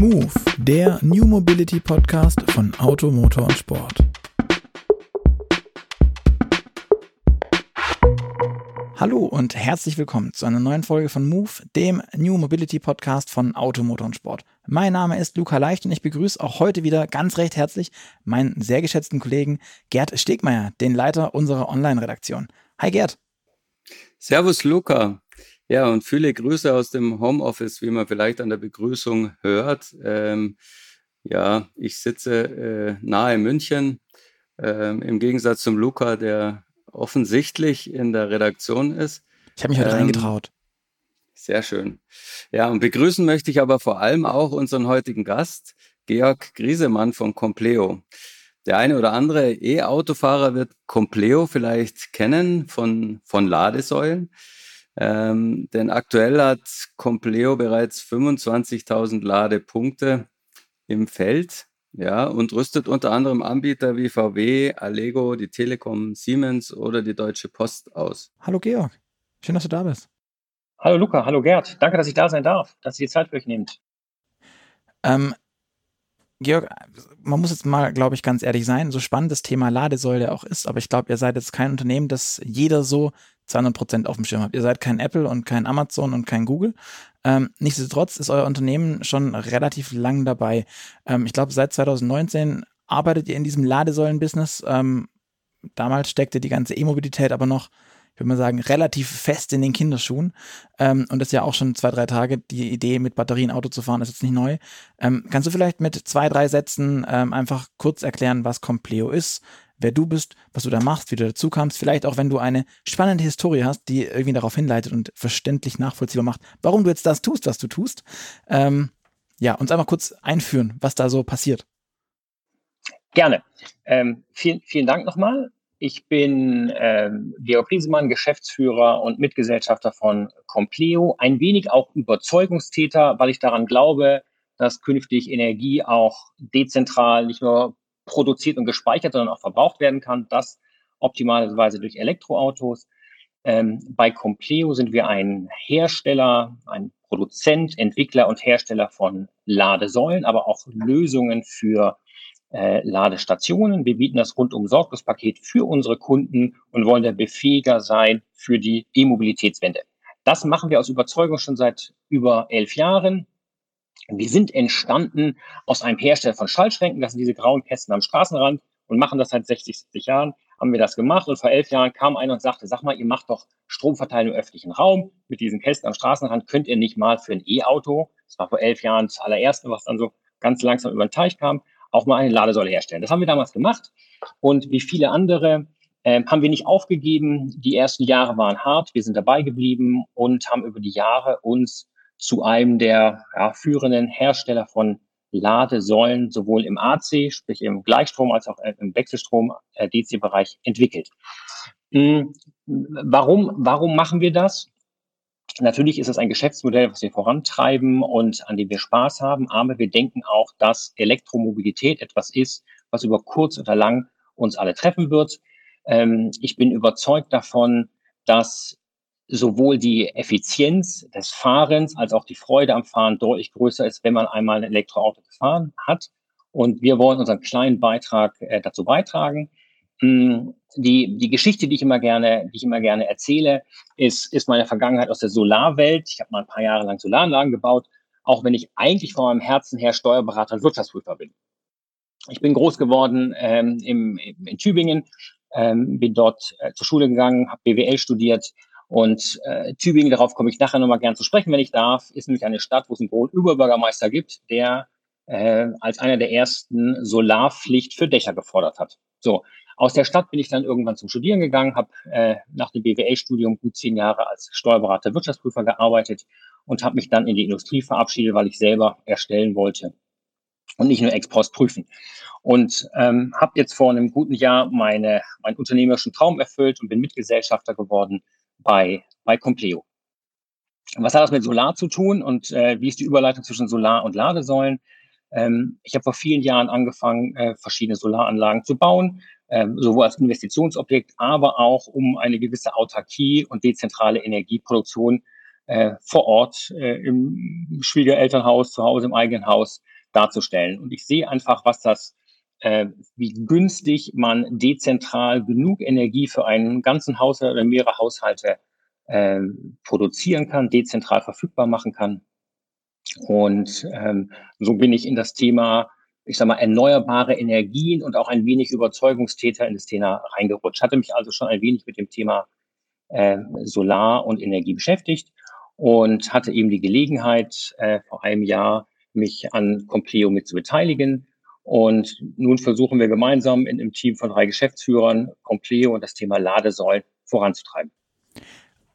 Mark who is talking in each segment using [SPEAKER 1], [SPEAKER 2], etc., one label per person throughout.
[SPEAKER 1] Move, der New Mobility Podcast von Auto, Motor und Sport. Hallo und herzlich willkommen zu einer neuen Folge von Move, dem New Mobility Podcast von Auto, Motor und Sport. Mein Name ist Luca Leicht und ich begrüße auch heute wieder ganz recht herzlich meinen sehr geschätzten Kollegen Gerd Stegmeier, den Leiter unserer Online-Redaktion. Hi Gerd.
[SPEAKER 2] Servus Luca. Ja, und viele Grüße aus dem Homeoffice, wie man vielleicht an der Begrüßung hört. Ähm, ja, ich sitze äh, nahe München, ähm, im Gegensatz zum Luca, der offensichtlich in der Redaktion ist.
[SPEAKER 1] Ich habe mich heute ähm, reingetraut.
[SPEAKER 2] Sehr schön. Ja, und begrüßen möchte ich aber vor allem auch unseren heutigen Gast, Georg Griesemann von Compleo. Der eine oder andere E-Autofahrer wird Compleo vielleicht kennen von, von Ladesäulen. Ähm, denn aktuell hat Compleo bereits 25.000 Ladepunkte im Feld. Ja, und rüstet unter anderem Anbieter wie VW, Allego, die Telekom, Siemens oder die Deutsche Post aus.
[SPEAKER 1] Hallo Georg, schön, dass du da bist.
[SPEAKER 3] Hallo Luca, hallo Gerd. Danke, dass ich da sein darf, dass ihr die Zeit für euch nehmt.
[SPEAKER 1] Ähm, Georg, man muss jetzt mal, glaube ich, ganz ehrlich sein, so spannend das Thema Ladesäule auch ist, aber ich glaube, ihr seid jetzt kein Unternehmen, das jeder so 200 Prozent auf dem Schirm hat. Ihr seid kein Apple und kein Amazon und kein Google. Ähm, nichtsdestotrotz ist euer Unternehmen schon relativ lang dabei. Ähm, ich glaube, seit 2019 arbeitet ihr in diesem Ladesäulen-Business. Ähm, damals steckte die ganze E-Mobilität aber noch, würde mal sagen, relativ fest in den Kinderschuhen. Ähm, und das ist ja auch schon zwei, drei Tage. Die Idee, mit Batterien Auto zu fahren, ist jetzt nicht neu. Ähm, kannst du vielleicht mit zwei, drei Sätzen ähm, einfach kurz erklären, was Compleo ist, wer du bist, was du da machst, wie du dazu kamst. Vielleicht auch, wenn du eine spannende Historie hast, die irgendwie darauf hinleitet und verständlich nachvollziehbar macht, warum du jetzt das tust, was du tust. Ähm, ja, uns einfach kurz einführen, was da so passiert.
[SPEAKER 3] Gerne. Ähm, vielen, vielen Dank nochmal. Ich bin ähm, Georg Riesemann, Geschäftsführer und Mitgesellschafter von Compleo. Ein wenig auch Überzeugungstäter, weil ich daran glaube, dass künftig Energie auch dezentral nicht nur produziert und gespeichert, sondern auch verbraucht werden kann. Das optimalerweise durch Elektroautos. Ähm, bei Compleo sind wir ein Hersteller, ein Produzent, Entwickler und Hersteller von Ladesäulen, aber auch Lösungen für äh, Ladestationen. Wir bieten das rundum sorglos Paket für unsere Kunden und wollen der Befähiger sein für die E-Mobilitätswende. Das machen wir aus Überzeugung schon seit über elf Jahren. Wir sind entstanden aus einem Hersteller von Schaltschränken, das sind diese grauen Kästen am Straßenrand und machen das seit 60, 70 Jahren, haben wir das gemacht und vor elf Jahren kam einer und sagte, sag mal, ihr macht doch Stromverteilung im öffentlichen Raum mit diesen Kästen am Straßenrand, könnt ihr nicht mal für ein E-Auto, das war vor elf Jahren das allererste, was dann so ganz langsam über den Teich kam, auch mal eine Ladesäule herstellen. Das haben wir damals gemacht und wie viele andere äh, haben wir nicht aufgegeben. Die ersten Jahre waren hart, wir sind dabei geblieben und haben über die Jahre uns zu einem der ja, führenden Hersteller von Ladesäulen sowohl im AC, sprich im Gleichstrom, als auch im Wechselstrom äh, DC-Bereich entwickelt. Hm, warum, warum machen wir das? Natürlich ist es ein Geschäftsmodell, was wir vorantreiben und an dem wir Spaß haben, aber wir denken auch, dass Elektromobilität etwas ist, was über kurz oder lang uns alle treffen wird. Ähm, ich bin überzeugt davon, dass sowohl die Effizienz des Fahrens als auch die Freude am Fahren deutlich größer ist, wenn man einmal ein Elektroauto gefahren hat. Und wir wollen unseren kleinen Beitrag äh, dazu beitragen. Hm, die, die Geschichte, die ich immer gerne, die ich immer gerne erzähle, ist, ist meine Vergangenheit aus der Solarwelt. Ich habe mal ein paar Jahre lang Solaranlagen gebaut, auch wenn ich eigentlich von meinem Herzen her Steuerberater und Wirtschaftsprüfer bin. Ich bin groß geworden ähm, im, in Tübingen, ähm, bin dort äh, zur Schule gegangen, habe BWL studiert, und äh, Tübingen, darauf komme ich nachher nochmal gern zu sprechen, wenn ich darf, ist nämlich eine Stadt, wo es einen Überbürgermeister gibt, der äh, als einer der ersten Solarpflicht für Dächer gefordert hat. So, aus der Stadt bin ich dann irgendwann zum Studieren gegangen, habe äh, nach dem BWL-Studium gut zehn Jahre als Steuerberater, Wirtschaftsprüfer gearbeitet und habe mich dann in die Industrie verabschiedet, weil ich selber erstellen wollte und nicht nur ex post prüfen. Und ähm, habe jetzt vor einem guten Jahr meine, meinen unternehmerischen Traum erfüllt und bin Mitgesellschafter geworden bei, bei Compleo. Was hat das mit Solar zu tun und äh, wie ist die Überleitung zwischen Solar und Ladesäulen? Ähm, ich habe vor vielen Jahren angefangen, äh, verschiedene Solaranlagen zu bauen, sowohl als Investitionsobjekt, aber auch um eine gewisse Autarkie und dezentrale Energieproduktion äh, vor Ort äh, im Schwiegerelternhaus, zu Hause im eigenen Haus darzustellen. Und ich sehe einfach, was das, äh, wie günstig man dezentral genug Energie für einen ganzen Haushalt oder mehrere Haushalte äh, produzieren kann, dezentral verfügbar machen kann. Und ähm, so bin ich in das Thema, ich sag mal, erneuerbare Energien und auch ein wenig Überzeugungstäter in das Thema reingerutscht. Hatte mich also schon ein wenig mit dem Thema äh, Solar und Energie beschäftigt und hatte eben die Gelegenheit, äh, vor einem Jahr mich an Compleo mit zu beteiligen. Und nun versuchen wir gemeinsam in einem Team von drei Geschäftsführern Compleo und das Thema Ladesäulen voranzutreiben.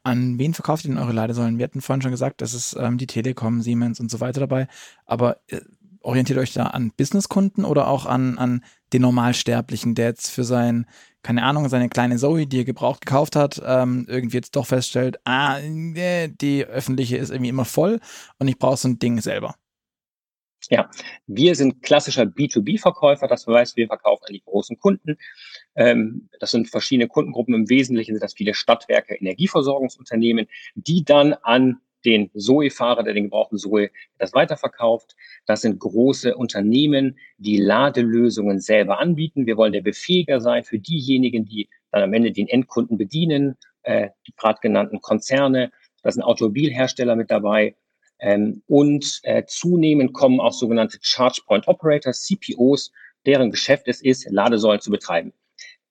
[SPEAKER 1] An wen verkauft ihr denn eure Ladesäulen? Wir hatten vorhin schon gesagt, das ist ähm, die Telekom, Siemens und so weiter dabei. Aber äh, orientiert euch da an Businesskunden oder auch an, an den Normalsterblichen, der jetzt für sein, keine Ahnung, seine kleine Zoe, die er gebraucht gekauft hat, ähm, irgendwie jetzt doch feststellt, ah, die öffentliche ist irgendwie immer voll und ich brauche so ein Ding selber.
[SPEAKER 3] Ja, wir sind klassischer B2B-Verkäufer. Das heißt, wir verkaufen an die großen Kunden. Ähm, das sind verschiedene Kundengruppen. Im Wesentlichen sind das viele Stadtwerke, Energieversorgungsunternehmen, die dann an den Zoe-Fahrer, der den gebrauchten Zoe das weiterverkauft. Das sind große Unternehmen, die Ladelösungen selber anbieten. Wir wollen der Befähiger sein für diejenigen, die dann am Ende den Endkunden bedienen, äh, die gerade genannten Konzerne. Da sind Automobilhersteller mit dabei, ähm, und äh, zunehmend kommen auch sogenannte Charge Point Operators, CPOs, deren Geschäft es ist, Ladesäulen zu betreiben.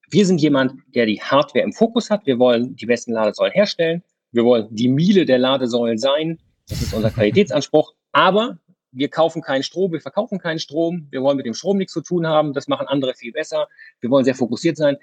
[SPEAKER 3] Wir sind jemand, der die Hardware im Fokus hat. Wir wollen die besten Ladesäulen herstellen. Wir wollen die Miele der Ladesäulen sein. Das ist unser Qualitätsanspruch. Aber wir kaufen keinen Strom, wir verkaufen keinen Strom. Wir wollen mit dem Strom nichts zu tun haben. Das machen andere viel besser. Wir wollen sehr fokussiert sein.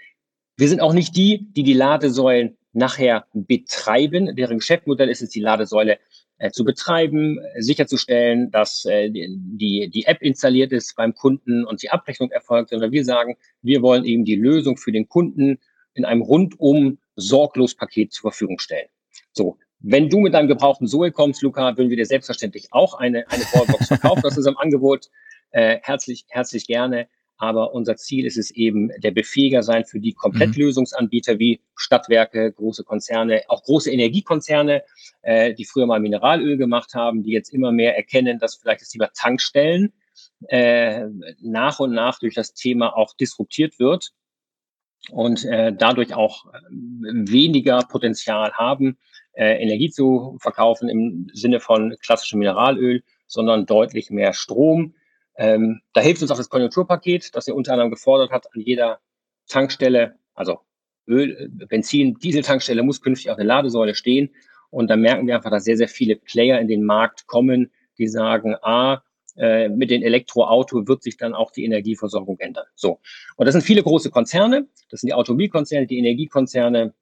[SPEAKER 3] Wir sind auch nicht die, die die Ladesäulen nachher betreiben. Deren Geschäftsmodell ist es, die Ladesäule äh, zu betreiben, sicherzustellen, dass äh, die, die App installiert ist beim Kunden und die Abrechnung erfolgt, sondern wir sagen, wir wollen eben die Lösung für den Kunden in einem rundum sorglos Paket zur Verfügung stellen. So. Wenn du mit deinem gebrauchten Zoe kommst, Luca, würden wir dir selbstverständlich auch eine, eine Wallbox verkaufen. Das ist im Angebot. Äh, herzlich, herzlich gerne. Aber unser Ziel ist es eben, der Befähiger sein für die Komplettlösungsanbieter wie Stadtwerke, große Konzerne, auch große Energiekonzerne, äh, die früher mal Mineralöl gemacht haben, die jetzt immer mehr erkennen, dass vielleicht das Thema Tankstellen äh, nach und nach durch das Thema auch disruptiert wird und äh, dadurch auch äh, weniger Potenzial haben, äh, Energie zu verkaufen im Sinne von klassischem Mineralöl, sondern deutlich mehr Strom ähm, da hilft uns auch das Konjunkturpaket, das er unter anderem gefordert hat, an jeder Tankstelle, also Öl, Benzin, Dieseltankstelle muss künftig auf der Ladesäule stehen. Und da merken wir einfach, dass sehr, sehr viele Player in den Markt kommen, die sagen, ah, äh, mit den Elektroauto wird sich dann auch die Energieversorgung ändern. So. Und das sind viele große Konzerne. Das sind die Automobilkonzerne, die Energiekonzerne,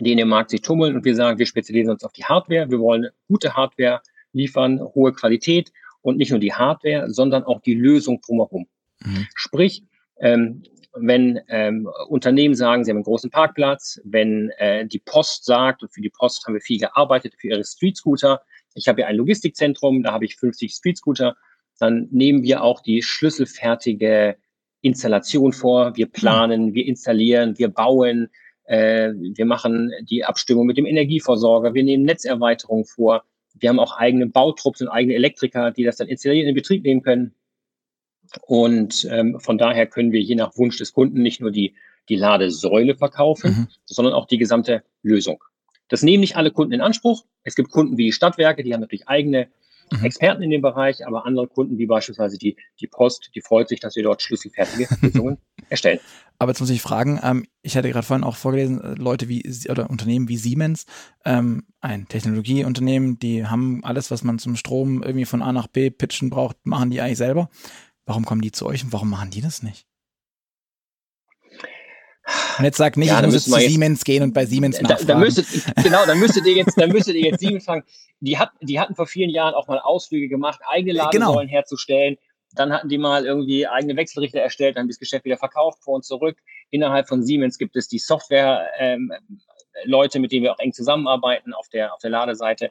[SPEAKER 3] die in dem Markt sich tummeln. Und wir sagen, wir spezialisieren uns auf die Hardware. Wir wollen gute Hardware liefern, hohe Qualität und nicht nur die Hardware, sondern auch die Lösung drumherum. Mhm. Sprich, ähm, wenn ähm, Unternehmen sagen, sie haben einen großen Parkplatz, wenn äh, die Post sagt, und für die Post haben wir viel gearbeitet, für ihre Street Scooter, ich habe hier ein Logistikzentrum, da habe ich 50 Street Scooter, dann nehmen wir auch die schlüsselfertige Installation vor. Wir planen, wir installieren, wir bauen, äh, wir machen die Abstimmung mit dem Energieversorger, wir nehmen Netzerweiterung vor. Wir haben auch eigene Bautrupps und eigene Elektriker, die das dann installieren, in Betrieb nehmen können. Und ähm, von daher können wir je nach Wunsch des Kunden nicht nur die, die Ladesäule verkaufen, mhm. sondern auch die gesamte Lösung. Das nehmen nicht alle Kunden in Anspruch. Es gibt Kunden wie die Stadtwerke, die haben natürlich eigene mhm. Experten in dem Bereich, aber andere Kunden wie beispielsweise die, die Post, die freut sich, dass wir dort schlüsselfertige Lösungen erstellen.
[SPEAKER 1] Aber jetzt muss ich fragen, ähm, ich hatte gerade vorhin auch vorgelesen, äh, Leute wie oder Unternehmen wie Siemens, ähm, ein Technologieunternehmen, die haben alles, was man zum Strom irgendwie von A nach B pitchen braucht, machen die eigentlich selber. Warum kommen die zu euch und warum machen die das nicht? Und jetzt sag nicht, ja, ich muss jetzt zu Siemens gehen und bei Siemens nachfragen.
[SPEAKER 3] Da, da müsstet, genau, dann müsstet ihr jetzt, dann müsstet ihr jetzt Siemens fragen. Die, hat, die hatten vor vielen Jahren auch mal Ausflüge gemacht, eigene genau. Ladesäulen genau. herzustellen. Dann hatten die mal irgendwie eigene Wechselrichter erstellt, dann haben das Geschäft wieder verkauft, vor und zurück. Innerhalb von Siemens gibt es die Software, ähm, Leute, mit denen wir auch eng zusammenarbeiten auf der, auf der Ladeseite,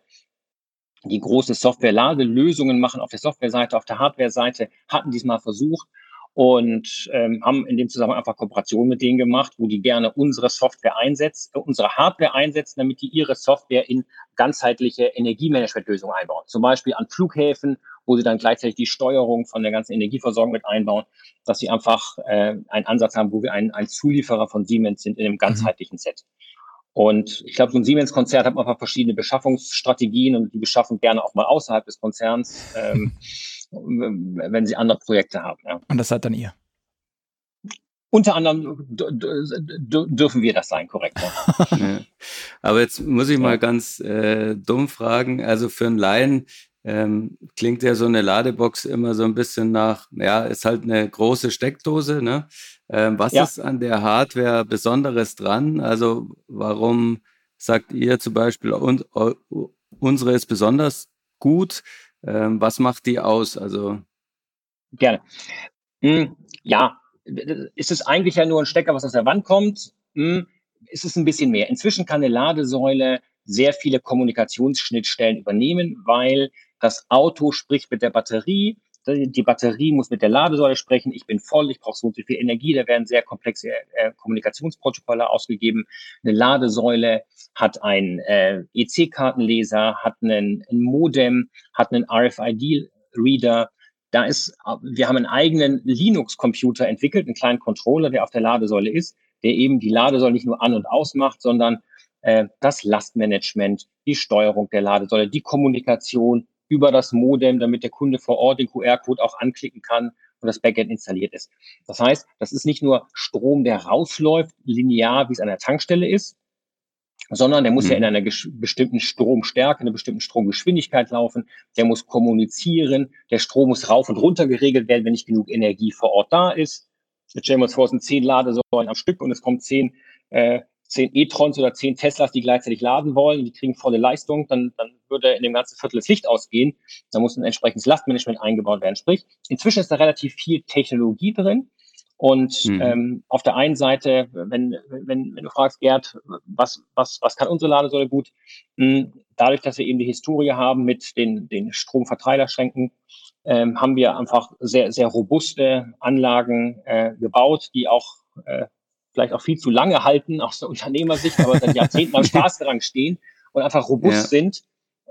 [SPEAKER 3] die große Software-Ladelösungen machen auf der Softwareseite, auf der Hardware-Seite, hatten diesmal versucht. Und ähm, haben in dem Zusammenhang einfach Kooperationen mit denen gemacht, wo die gerne unsere Software einsetzen, äh, unsere Hardware einsetzen, damit die ihre Software in ganzheitliche Energiemanagementlösungen einbauen. Zum Beispiel an Flughäfen, wo sie dann gleichzeitig die Steuerung von der ganzen Energieversorgung mit einbauen, dass sie einfach äh, einen Ansatz haben, wo wir ein, ein Zulieferer von Siemens sind in einem mhm. ganzheitlichen Set. Und ich glaube, so ein Siemens-Konzert hat einfach verschiedene Beschaffungsstrategien und die beschaffen gerne auch mal außerhalb des Konzerns, ähm, wenn sie andere Projekte haben. Ja.
[SPEAKER 1] Und das seid dann ihr?
[SPEAKER 3] Unter anderem dürfen wir das sein, korrekt.
[SPEAKER 2] Ja. Aber jetzt muss ich mal ganz äh, dumm fragen. Also für einen Laien ähm, klingt ja so eine Ladebox immer so ein bisschen nach, ja, ist halt eine große Steckdose, ne? Ähm, was ja. ist an der Hardware Besonderes dran? Also warum sagt ihr zum Beispiel, und, unsere ist besonders gut? Ähm, was macht die aus? Also
[SPEAKER 3] Gerne. Hm, ja, ist es eigentlich ja nur ein Stecker, was aus der Wand kommt? Hm, ist es ein bisschen mehr. Inzwischen kann eine Ladesäule sehr viele Kommunikationsschnittstellen übernehmen, weil das Auto spricht mit der Batterie, die Batterie muss mit der Ladesäule sprechen, ich bin voll, ich brauche so und so viel Energie, da werden sehr komplexe äh, Kommunikationsprotokolle ausgegeben. Eine Ladesäule hat einen äh, EC-Kartenleser, hat einen, ein Modem, hat einen RFID-Reader. Da ist, wir haben einen eigenen Linux-Computer entwickelt, einen kleinen Controller, der auf der Ladesäule ist, der eben die Ladesäule nicht nur an und aus macht, sondern äh, das Lastmanagement, die Steuerung der Ladesäule, die Kommunikation über das Modem, damit der Kunde vor Ort den QR-Code auch anklicken kann und das Backend installiert ist. Das heißt, das ist nicht nur Strom, der rausläuft, linear, wie es an der Tankstelle ist, sondern der muss mhm. ja in einer bestimmten Stromstärke, einer bestimmten Stromgeschwindigkeit laufen. Der muss kommunizieren. Der Strom muss rauf und runter geregelt werden, wenn nicht genug Energie vor Ort da ist. Jetzt stellen wir uns vor, es sind zehn Ladesäulen am Stück und es kommen zehn äh, zehn E-Trons oder zehn Teslas, die gleichzeitig laden wollen, die kriegen volle Leistung, dann, dann würde in dem ganzen Viertel das Licht ausgehen. Da muss ein entsprechendes Lastmanagement eingebaut werden. Sprich, inzwischen ist da relativ viel Technologie drin. Und mhm. ähm, auf der einen Seite, wenn, wenn, wenn du fragst, Gerd, was, was, was kann unsere Ladesäule gut? Mh, dadurch, dass wir eben die Historie haben mit den, den Stromverteilerschränken, ähm, haben wir einfach sehr, sehr robuste Anlagen äh, gebaut, die auch äh, vielleicht auch viel zu lange halten aus der Unternehmersicht, aber seit Jahrzehnten am Straßenrang stehen und einfach robust ja. sind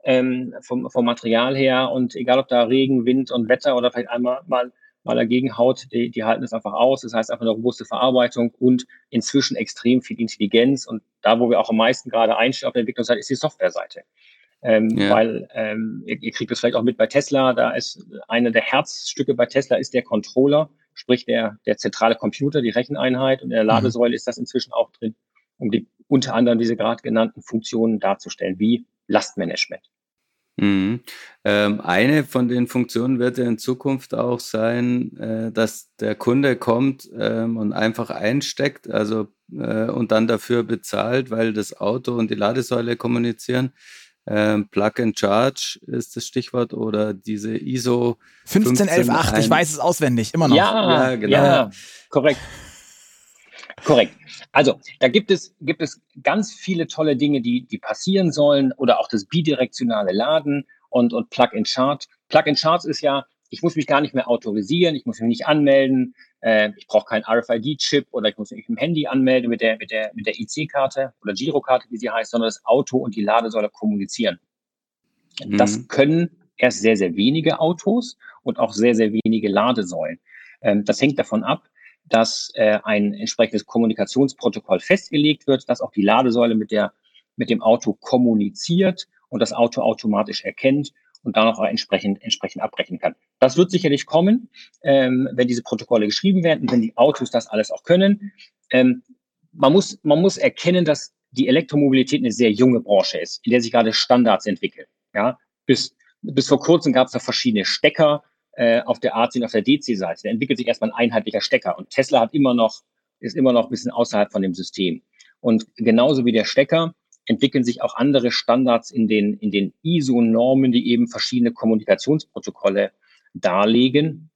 [SPEAKER 3] ähm, vom, vom Material her und egal ob da Regen, Wind und Wetter oder vielleicht einmal mal, mal dagegen haut, die, die halten es einfach aus. Das heißt einfach eine robuste Verarbeitung und inzwischen extrem viel Intelligenz und da, wo wir auch am meisten gerade einstellen auf der Entwicklungsseite, ist die Softwareseite. Ähm, ja. Weil ähm, ihr, ihr kriegt das vielleicht auch mit bei Tesla, da ist eine der Herzstücke bei Tesla ist der Controller sprich der, der zentrale Computer, die Recheneinheit und in der. Ladesäule mhm. ist das inzwischen auch drin, um die unter anderem diese gerade genannten Funktionen darzustellen, wie Lastmanagement.
[SPEAKER 2] Mhm. Ähm, eine von den Funktionen wird ja in Zukunft auch sein, äh, dass der Kunde kommt ähm, und einfach einsteckt, also äh, und dann dafür bezahlt, weil das Auto und die Ladesäule kommunizieren. Ähm, Plug and Charge ist das Stichwort oder diese ISO
[SPEAKER 1] 15118, ich weiß es auswendig, immer noch.
[SPEAKER 3] Ja, ja genau. Ja, korrekt. Korrekt. Also, da gibt es, gibt es ganz viele tolle Dinge, die, die passieren sollen oder auch das bidirektionale Laden und, und Plug and Charge. Plug and Charge ist ja, ich muss mich gar nicht mehr autorisieren, ich muss mich nicht anmelden, äh, ich brauche keinen RFID-Chip oder ich muss mich mit dem Handy anmelden mit der, mit der, mit der IC-Karte oder Girokarte, wie sie heißt, sondern das Auto und die Ladesäule kommunizieren. Mhm. Das können erst sehr, sehr wenige Autos und auch sehr, sehr wenige Ladesäulen. Ähm, das hängt davon ab, dass äh, ein entsprechendes Kommunikationsprotokoll festgelegt wird, dass auch die Ladesäule mit der mit dem Auto kommuniziert und das Auto automatisch erkennt und dann auch entsprechend, entsprechend abbrechen kann. Das wird sicherlich kommen, ähm, wenn diese Protokolle geschrieben werden und wenn die Autos das alles auch können. Ähm, man, muss, man muss erkennen, dass die Elektromobilität eine sehr junge Branche ist, in der sich gerade Standards entwickeln. Ja, bis, bis vor kurzem gab es da verschiedene Stecker äh, auf der AC und auf der DC-Seite. Da entwickelt sich erstmal ein einheitlicher Stecker und Tesla hat immer noch, ist immer noch ein bisschen außerhalb von dem System. Und genauso wie der Stecker entwickeln sich auch andere Standards in den, in den ISO-Normen, die eben verschiedene Kommunikationsprotokolle darlegen.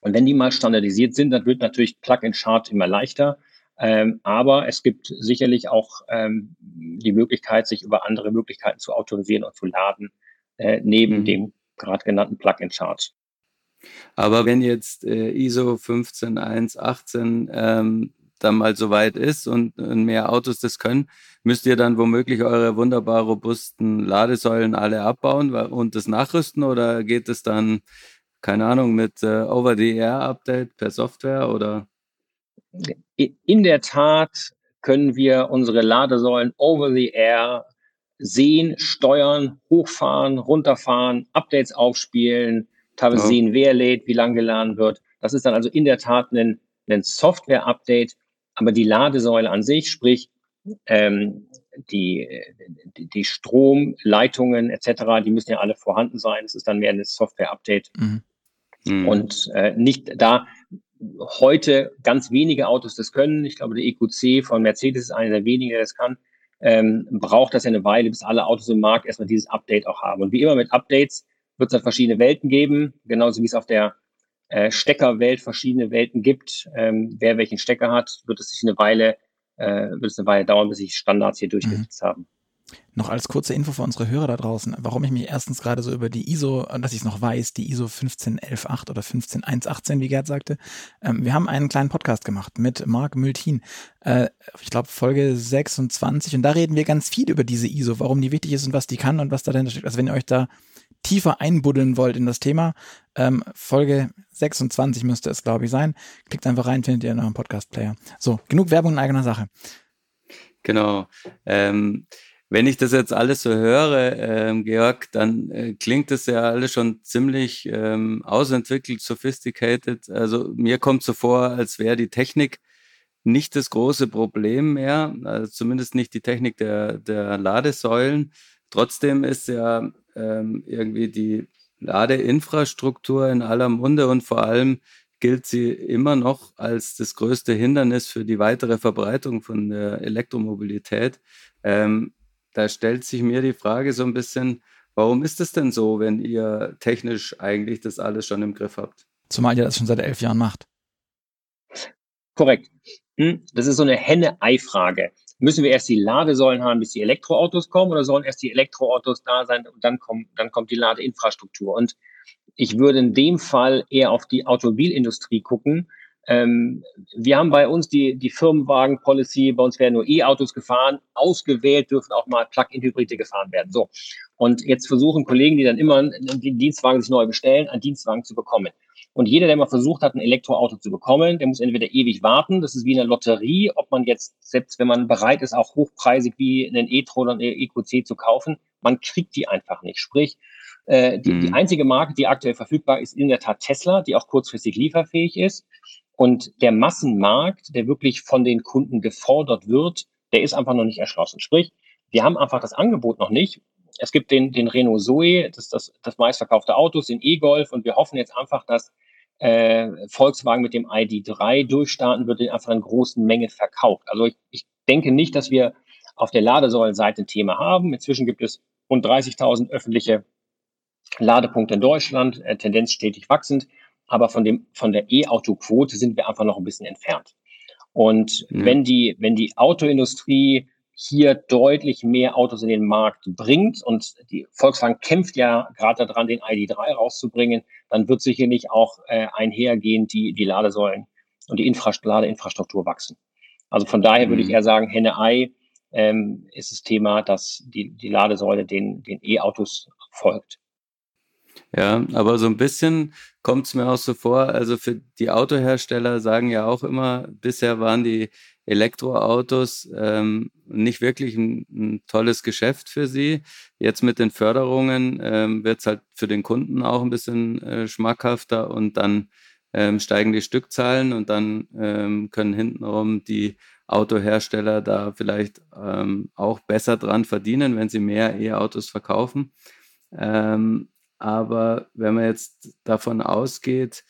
[SPEAKER 3] Und wenn die mal standardisiert sind, dann wird natürlich Plug and Chart immer leichter. Ähm, aber es gibt sicherlich auch ähm, die Möglichkeit, sich über andere Möglichkeiten zu autorisieren und zu laden, äh, neben mhm. dem gerade genannten Plug and Chart.
[SPEAKER 2] Aber wenn jetzt äh, ISO 15118 ähm, dann mal so weit ist und, und mehr Autos das können, müsst ihr dann womöglich eure wunderbar robusten Ladesäulen alle abbauen und das nachrüsten oder geht es dann, keine Ahnung, mit äh, Over-the-Air-Update per Software oder?
[SPEAKER 3] In der Tat können wir unsere Ladesäulen over-the-air sehen, steuern, hochfahren, runterfahren, Updates aufspielen, teilweise ja. sehen, wer lädt, wie lange geladen wird. Das ist dann also in der Tat ein, ein Software-Update, aber die Ladesäule an sich, sprich ähm, die, die, die Stromleitungen etc., die müssen ja alle vorhanden sein. Es ist dann mehr ein Software-Update. Mhm. Mhm. Und äh, nicht da heute ganz wenige Autos das können. Ich glaube, der EQC von Mercedes ist einer der wenigen, der das kann. Ähm, braucht das ja eine Weile, bis alle Autos im Markt erstmal dieses Update auch haben. Und wie immer mit Updates wird es halt verschiedene Welten geben, genauso wie es auf der äh, Steckerwelt verschiedene Welten gibt. Ähm, wer welchen Stecker hat, wird es sich eine Weile, äh, wird es eine Weile dauern, bis sich Standards hier durchgesetzt mhm. haben.
[SPEAKER 1] Noch als kurze Info für unsere Hörer da draußen, warum ich mich erstens gerade so über die ISO, dass ich es noch weiß, die ISO 15118 oder 15118, wie Gerd sagte. Ähm, wir haben einen kleinen Podcast gemacht mit Marc Mültin, äh, ich glaube Folge 26 und da reden wir ganz viel über diese ISO, warum die wichtig ist und was die kann und was da dahinter steckt. Also wenn ihr euch da tiefer einbuddeln wollt in das Thema, ähm, Folge 26 müsste es, glaube ich, sein. Klickt einfach rein, findet ihr in eurem Podcast-Player. So, genug Werbung in eigener Sache.
[SPEAKER 2] Genau. Ähm, wenn ich das jetzt alles so höre, ähm, Georg, dann äh, klingt das ja alles schon ziemlich ähm, ausentwickelt, sophisticated. Also mir kommt so vor, als wäre die Technik nicht das große Problem mehr, also zumindest nicht die Technik der, der Ladesäulen. Trotzdem ist ja ähm, irgendwie die Ladeinfrastruktur in aller Munde und vor allem gilt sie immer noch als das größte Hindernis für die weitere Verbreitung von der Elektromobilität. Ähm, da stellt sich mir die Frage so ein bisschen, warum ist es denn so, wenn ihr technisch eigentlich das alles schon im Griff habt?
[SPEAKER 1] Zumal ihr das schon seit elf Jahren macht.
[SPEAKER 3] Korrekt. Hm, das ist so eine Henne-Ei-Frage. Müssen wir erst die Ladesäulen haben, bis die Elektroautos kommen, oder sollen erst die Elektroautos da sein und dann, kommen, dann kommt die Ladeinfrastruktur? Und ich würde in dem Fall eher auf die Automobilindustrie gucken, ähm, wir haben bei uns die, die Firmenwagen-Policy, bei uns werden nur E-Autos gefahren, ausgewählt dürfen auch mal Plug-in-Hybride gefahren werden. So. Und jetzt versuchen Kollegen, die dann immer den Dienstwagen sich neu bestellen, einen Dienstwagen zu bekommen. Und jeder, der mal versucht hat, ein Elektroauto zu bekommen, der muss entweder ewig warten. Das ist wie eine Lotterie, ob man jetzt, selbst wenn man bereit ist, auch hochpreisig wie einen e-tron oder einen EQC zu kaufen, man kriegt die einfach nicht. Sprich, äh, die, mhm. die einzige Marke, die aktuell verfügbar ist, in der Tat Tesla, die auch kurzfristig lieferfähig ist. Und der Massenmarkt, der wirklich von den Kunden gefordert wird, der ist einfach noch nicht erschlossen. Sprich, wir haben einfach das Angebot noch nicht. Es gibt den, den Renault Zoe, das das, das meistverkaufte Auto, den E-Golf und wir hoffen jetzt einfach, dass äh, Volkswagen mit dem ID3 durchstarten wird, den einfach in großen Menge verkauft. Also ich, ich denke nicht, dass wir auf der Ladesäulenseite ein Thema haben. Inzwischen gibt es rund 30.000 öffentliche Ladepunkte in Deutschland, äh, Tendenz stetig wachsend aber von dem, von der E-Auto-Quote sind wir einfach noch ein bisschen entfernt. Und mhm. wenn die, wenn die Autoindustrie hier deutlich mehr Autos in den Markt bringt und die Volkswagen kämpft ja gerade daran, den ID3 rauszubringen, dann wird sicherlich auch äh, einhergehend die, die Ladesäulen und die Infrast Ladeinfrastruktur wachsen. Also von daher würde ich mhm. eher sagen, Henne-Ei ähm, ist das Thema, dass die, die Ladesäule den, den E-Autos folgt.
[SPEAKER 2] Ja, aber so ein bisschen kommt es mir auch so vor, also für die Autohersteller sagen ja auch immer, bisher waren die Elektroautos ähm, nicht wirklich ein, ein, tolles Geschäft für sie. Jetzt mit den Förderungen ähm, wird es halt für den Kunden auch ein bisschen äh, schmackhafter und dann ähm, steigen die Stückzahlen und dann ähm, können hintenrum die Autohersteller da vielleicht ähm, auch besser dran verdienen, wenn sie mehr E-Autos verkaufen. Ähm, aber wenn man jetzt davon ausgeht,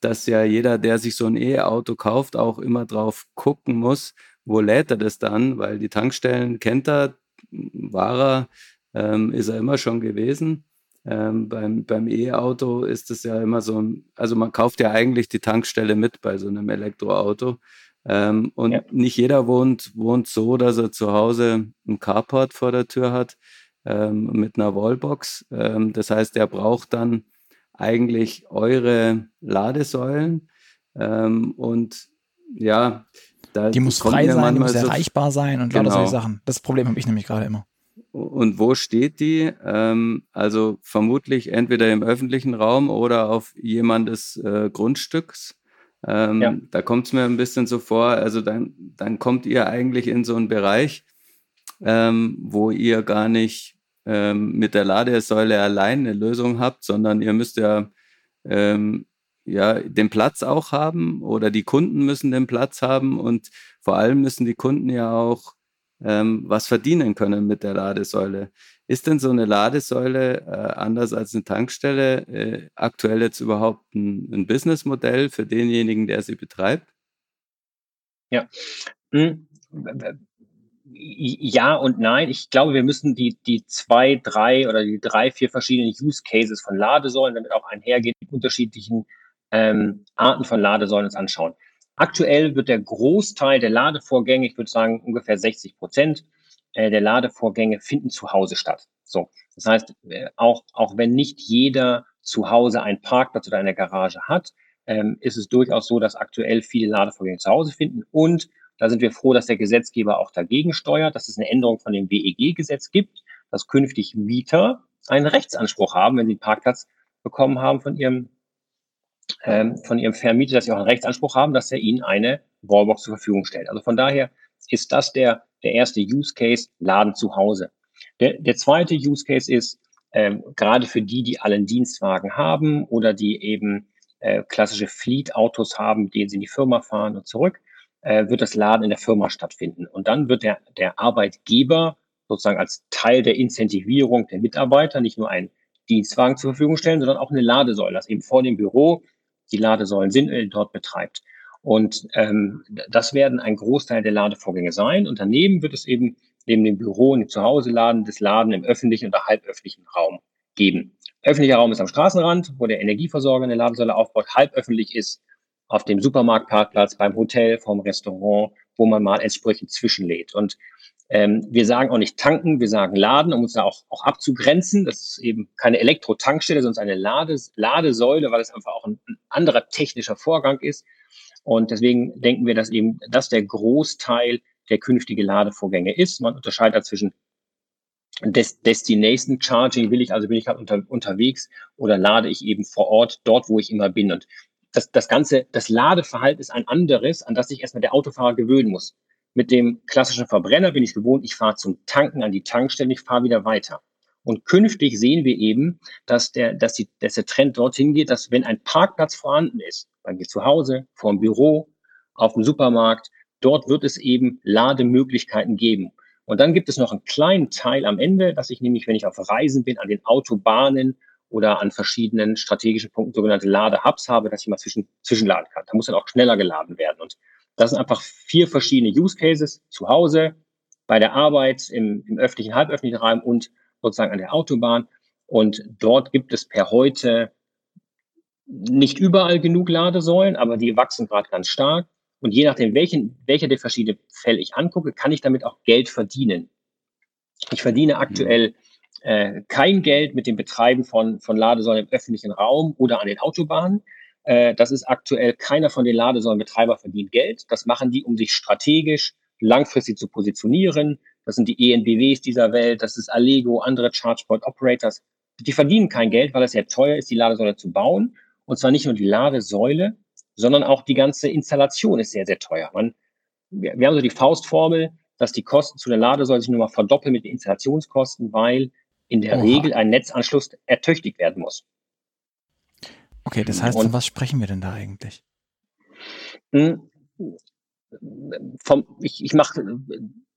[SPEAKER 2] dass ja jeder, der sich so ein E-Auto kauft, auch immer drauf gucken muss, wo lädt er das dann, weil die Tankstellen kennt er, war er, ähm, ist er immer schon gewesen. Ähm, beim beim E-Auto ist es ja immer so, also man kauft ja eigentlich die Tankstelle mit bei so einem Elektroauto. Ähm, und ja. nicht jeder wohnt, wohnt so, dass er zu Hause einen Carport vor der Tür hat ähm, mit einer Wallbox. Ähm, das heißt, er braucht dann eigentlich eure Ladesäulen? Ähm, und ja,
[SPEAKER 1] da die muss frei sein, die muss so erreichbar sein und genau. lauter solche Sachen. Das Problem habe ich nämlich gerade immer.
[SPEAKER 2] Und wo steht die? Ähm, also vermutlich entweder im öffentlichen Raum oder auf jemandes äh, Grundstücks. Ähm, ja. Da kommt es mir ein bisschen so vor, also dann, dann kommt ihr eigentlich in so einen Bereich, ähm, wo ihr gar nicht ähm, mit der Ladesäule allein eine Lösung habt, sondern ihr müsst ja, ähm, ja den Platz auch haben oder die Kunden müssen den Platz haben und vor allem müssen die Kunden ja auch ähm, was verdienen können mit der Ladesäule. Ist denn so eine Ladesäule äh, anders als eine Tankstelle äh, aktuell jetzt überhaupt ein, ein Businessmodell für denjenigen, der sie betreibt?
[SPEAKER 3] Ja. Ja und nein. Ich glaube, wir müssen die, die zwei, drei oder die drei, vier verschiedenen Use Cases von Ladesäulen damit auch einhergehen, unterschiedlichen ähm, Arten von Ladesäulen uns anschauen. Aktuell wird der Großteil der Ladevorgänge, ich würde sagen ungefähr 60 Prozent äh, der Ladevorgänge finden zu Hause statt. So, das heißt, äh, auch, auch wenn nicht jeder zu Hause einen Parkplatz oder eine Garage hat, ähm, ist es durchaus so, dass aktuell viele Ladevorgänge zu Hause finden. Und da sind wir froh, dass der Gesetzgeber auch dagegen steuert, dass es eine Änderung von dem WEG-Gesetz gibt, dass künftig Mieter einen Rechtsanspruch haben, wenn sie einen Parkplatz bekommen haben von ihrem ähm, von ihrem Vermieter, dass sie auch einen Rechtsanspruch haben, dass er ihnen eine Wallbox zur Verfügung stellt. Also von daher ist das der, der erste Use Case, Laden zu Hause. Der, der zweite Use Case ist, ähm, gerade für die, die allen Dienstwagen haben oder die eben äh, klassische Fleet-Autos haben, mit denen sie in die Firma fahren und zurück, äh, wird das Laden in der Firma stattfinden. Und dann wird der, der Arbeitgeber sozusagen als Teil der Incentivierung der Mitarbeiter nicht nur einen Dienstwagen zur Verfügung stellen, sondern auch eine Ladesäule, dass eben vor dem Büro die Ladesäulen sind, äh, dort betreibt. Und ähm, das werden ein Großteil der Ladevorgänge sein. Und daneben wird es eben neben dem Büro und dem Zuhause-Laden des Laden im öffentlichen oder halböffentlichen Raum geben. Öffentlicher Raum ist am Straßenrand, wo der Energieversorger eine Ladesäule aufbaut. Halböffentlich ist auf dem Supermarktparkplatz, beim Hotel, vom Restaurant, wo man mal entsprechend zwischenlädt. Und ähm, wir sagen auch nicht tanken, wir sagen laden, um uns da auch, auch abzugrenzen. Das ist eben keine Elektro-Tankstelle, sondern eine Lades Ladesäule, weil es einfach auch ein, ein, anderer technischer Vorgang ist. Und deswegen denken wir, dass eben das der Großteil der künftige Ladevorgänge ist. Man unterscheidet zwischen Des Destination Charging, will ich also bin ich gerade unter, unterwegs oder lade ich eben vor Ort, dort, wo ich immer bin. Und das, das ganze, das Ladeverhalten ist ein anderes, an das sich erstmal der Autofahrer gewöhnen muss. Mit dem klassischen Verbrenner bin ich gewohnt, ich fahre zum Tanken an die Tankstelle, ich fahre wieder weiter. Und künftig sehen wir eben, dass der, dass, die, dass der Trend dorthin geht, dass wenn ein Parkplatz vorhanden ist, bei mir zu Hause, vor dem Büro, auf dem Supermarkt, dort wird es eben Lademöglichkeiten geben. Und dann gibt es noch einen kleinen Teil am Ende, dass ich nämlich, wenn ich auf Reisen bin, an den Autobahnen oder an verschiedenen strategischen Punkten sogenannte Ladehubs habe, dass ich mal zwischen, zwischenladen kann. Da muss dann auch schneller geladen werden. Und das sind einfach vier verschiedene Use Cases zu Hause, bei der Arbeit, im, im öffentlichen, halböffentlichen Raum und sozusagen an der Autobahn. Und dort gibt es per heute nicht überall genug Ladesäulen, aber die wachsen gerade ganz stark. Und je nachdem, welchen, welcher der verschiedenen Fälle ich angucke, kann ich damit auch Geld verdienen. Ich verdiene aktuell äh, kein Geld mit dem Betreiben von, von Ladesäulen im öffentlichen Raum oder an den Autobahnen. Äh, das ist aktuell keiner von den Ladesäulenbetreiber verdient Geld. Das machen die, um sich strategisch langfristig zu positionieren. Das sind die ENBWs dieser Welt, das ist Allego, andere Chargepoint Operators. Die verdienen kein Geld, weil es sehr teuer ist, die Ladesäule zu bauen. Und zwar nicht nur die Ladesäule, sondern auch die ganze Installation ist sehr, sehr teuer. Man, wir, wir haben so die Faustformel, dass die Kosten zu der Ladesäule sich nur mal verdoppeln mit den Installationskosten, weil in der Oha. Regel ein Netzanschluss ertüchtigt werden muss.
[SPEAKER 1] Okay, das heißt, von was sprechen wir denn da eigentlich?
[SPEAKER 3] Hm, vom, ich ich mache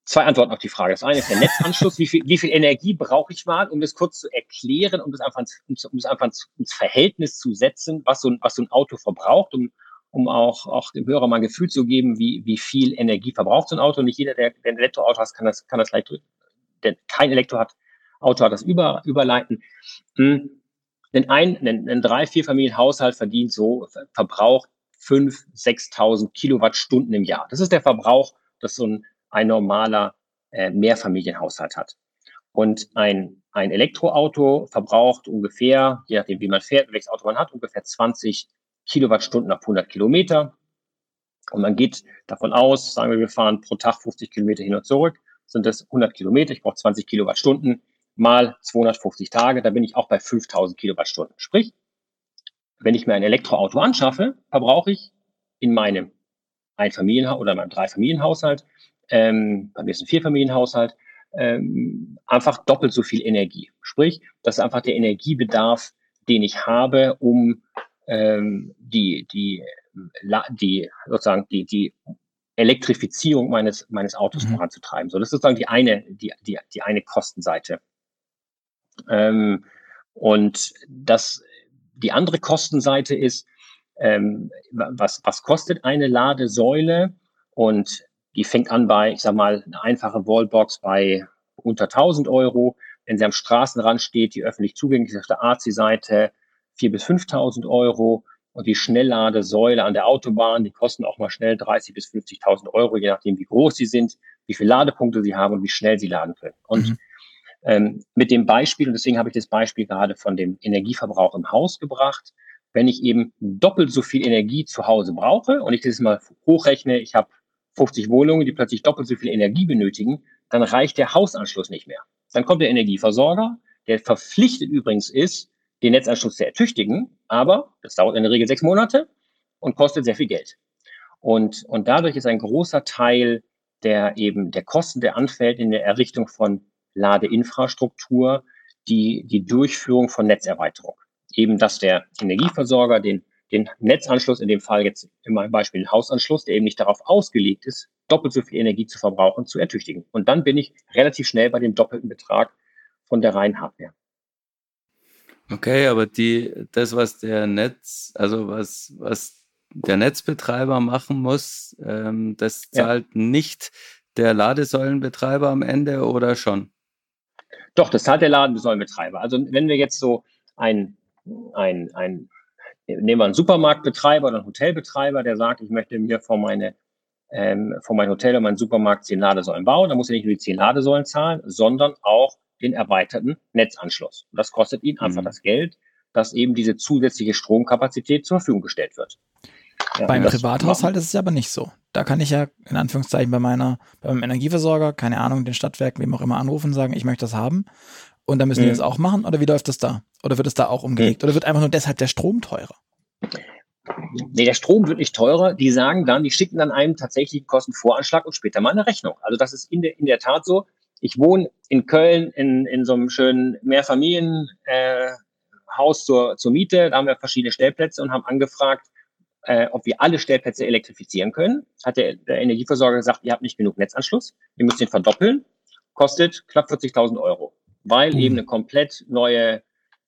[SPEAKER 3] zwei Antworten auf die Frage. Das eine ist der Netzanschluss. Wie viel, wie viel Energie brauche ich mal, um das kurz zu erklären, um das einfach, um, um das einfach ins Verhältnis zu setzen, was so ein, was so ein Auto verbraucht, um, um auch, auch dem Hörer mal ein Gefühl zu geben, wie, wie viel Energie verbraucht so ein Auto. Nicht jeder, der, der ein Elektroauto hat, kann das, kann das leicht, der kein Elektro hat, Auto hat das über, überleiten. Hm. Denn ein, ein, ein drei, vier Familienhaushalt verdient so, verbraucht 5.000, 6.000 Kilowattstunden im Jahr. Das ist der Verbrauch, das so ein, ein normaler äh, Mehrfamilienhaushalt hat. Und ein, ein Elektroauto verbraucht ungefähr, je nachdem wie man fährt, welches Auto man hat, ungefähr 20 Kilowattstunden auf 100 Kilometer. Und man geht davon aus, sagen wir, wir fahren pro Tag 50 Kilometer hin und zurück, sind das 100 Kilometer, ich brauche 20 Kilowattstunden mal 250 Tage, da bin ich auch bei 5000 Kilowattstunden. Sprich, wenn ich mir ein Elektroauto anschaffe, verbrauche ich in meinem Einfamilienhaushalt oder in meinem Dreifamilienhaushalt, ähm, bei mir ist ein Vierfamilienhaushalt, ähm, einfach doppelt so viel Energie. Sprich, das ist einfach der Energiebedarf, den ich habe, um ähm, die, die, die, sozusagen die, die Elektrifizierung meines, meines Autos mhm. voranzutreiben. So, das ist sozusagen die eine, die, die, die eine Kostenseite. Ähm, und das, die andere Kostenseite ist, ähm, was, was kostet eine Ladesäule? Und die fängt an bei, ich sag mal, eine einfache Wallbox bei unter 1000 Euro. Wenn sie am Straßenrand steht, die öffentlich zugänglich ist auf der AC-Seite, 4.000 bis 5.000 Euro. Und die Schnellladesäule an der Autobahn, die kosten auch mal schnell 30.000 bis 50.000 Euro, je nachdem, wie groß sie sind, wie viele Ladepunkte sie haben und wie schnell sie laden können. Und mhm. Ähm, mit dem Beispiel, und deswegen habe ich das Beispiel gerade von dem Energieverbrauch im Haus gebracht, wenn ich eben doppelt so viel Energie zu Hause brauche und ich das mal hochrechne, ich habe 50 Wohnungen, die plötzlich doppelt so viel Energie benötigen, dann reicht der Hausanschluss nicht mehr. Dann kommt der Energieversorger, der verpflichtet übrigens ist, den Netzanschluss zu ertüchtigen, aber das dauert in der Regel sechs Monate und kostet sehr viel Geld. Und, und dadurch ist ein großer Teil der eben der Kosten, der anfällt in der Errichtung von Ladeinfrastruktur, die, die Durchführung von Netzerweiterung. Eben, dass der Energieversorger den, den Netzanschluss, in dem Fall jetzt in meinem Beispiel den Hausanschluss, der eben nicht darauf ausgelegt ist, doppelt so viel Energie zu verbrauchen, zu ertüchtigen. Und dann bin ich relativ schnell bei dem doppelten Betrag von der reinen Hardware.
[SPEAKER 2] Okay, aber die, das, was der Netz, also was, was der Netzbetreiber machen muss, ähm, das zahlt ja. nicht der Ladesäulenbetreiber am Ende oder schon?
[SPEAKER 3] Doch, das zahlt der Ladesäulenbetreiber. Also wenn wir jetzt so ein, ein, ein nehmen wir einen Supermarktbetreiber oder einen Hotelbetreiber, der sagt, ich möchte mir von meine ähm, von meinem Hotel und meinem Supermarkt zehn Ladesäulen bauen, dann muss er nicht nur die zehn Ladesäulen zahlen, sondern auch den erweiterten Netzanschluss. Und das kostet ihn einfach mhm. das Geld, dass eben diese zusätzliche Stromkapazität zur Verfügung gestellt wird.
[SPEAKER 1] Ja, Beim Privathaushalt ist es aber nicht so. Da kann ich ja in Anführungszeichen bei meiner, beim Energieversorger, keine Ahnung, den Stadtwerken, wem auch immer anrufen, und sagen, ich möchte das haben. Und dann müssen mhm. die das auch machen? Oder wie läuft das da? Oder wird es da auch umgelegt? Mhm. Oder wird einfach nur deshalb der Strom teurer?
[SPEAKER 3] Nee, der Strom wird nicht teurer. Die sagen dann, die schicken dann einem tatsächlich einen Kostenvoranschlag und später mal eine Rechnung. Also das ist in der, in der Tat so ich wohne in Köln in, in so einem schönen Mehrfamilienhaus äh, zur, zur Miete. Da haben wir verschiedene Stellplätze und haben angefragt, äh, ob wir alle Stellplätze elektrifizieren können. Hat der, der Energieversorger gesagt, ihr habt nicht genug Netzanschluss, ihr müsst den verdoppeln. Kostet knapp 40.000 Euro, weil mhm. eben eine komplett neue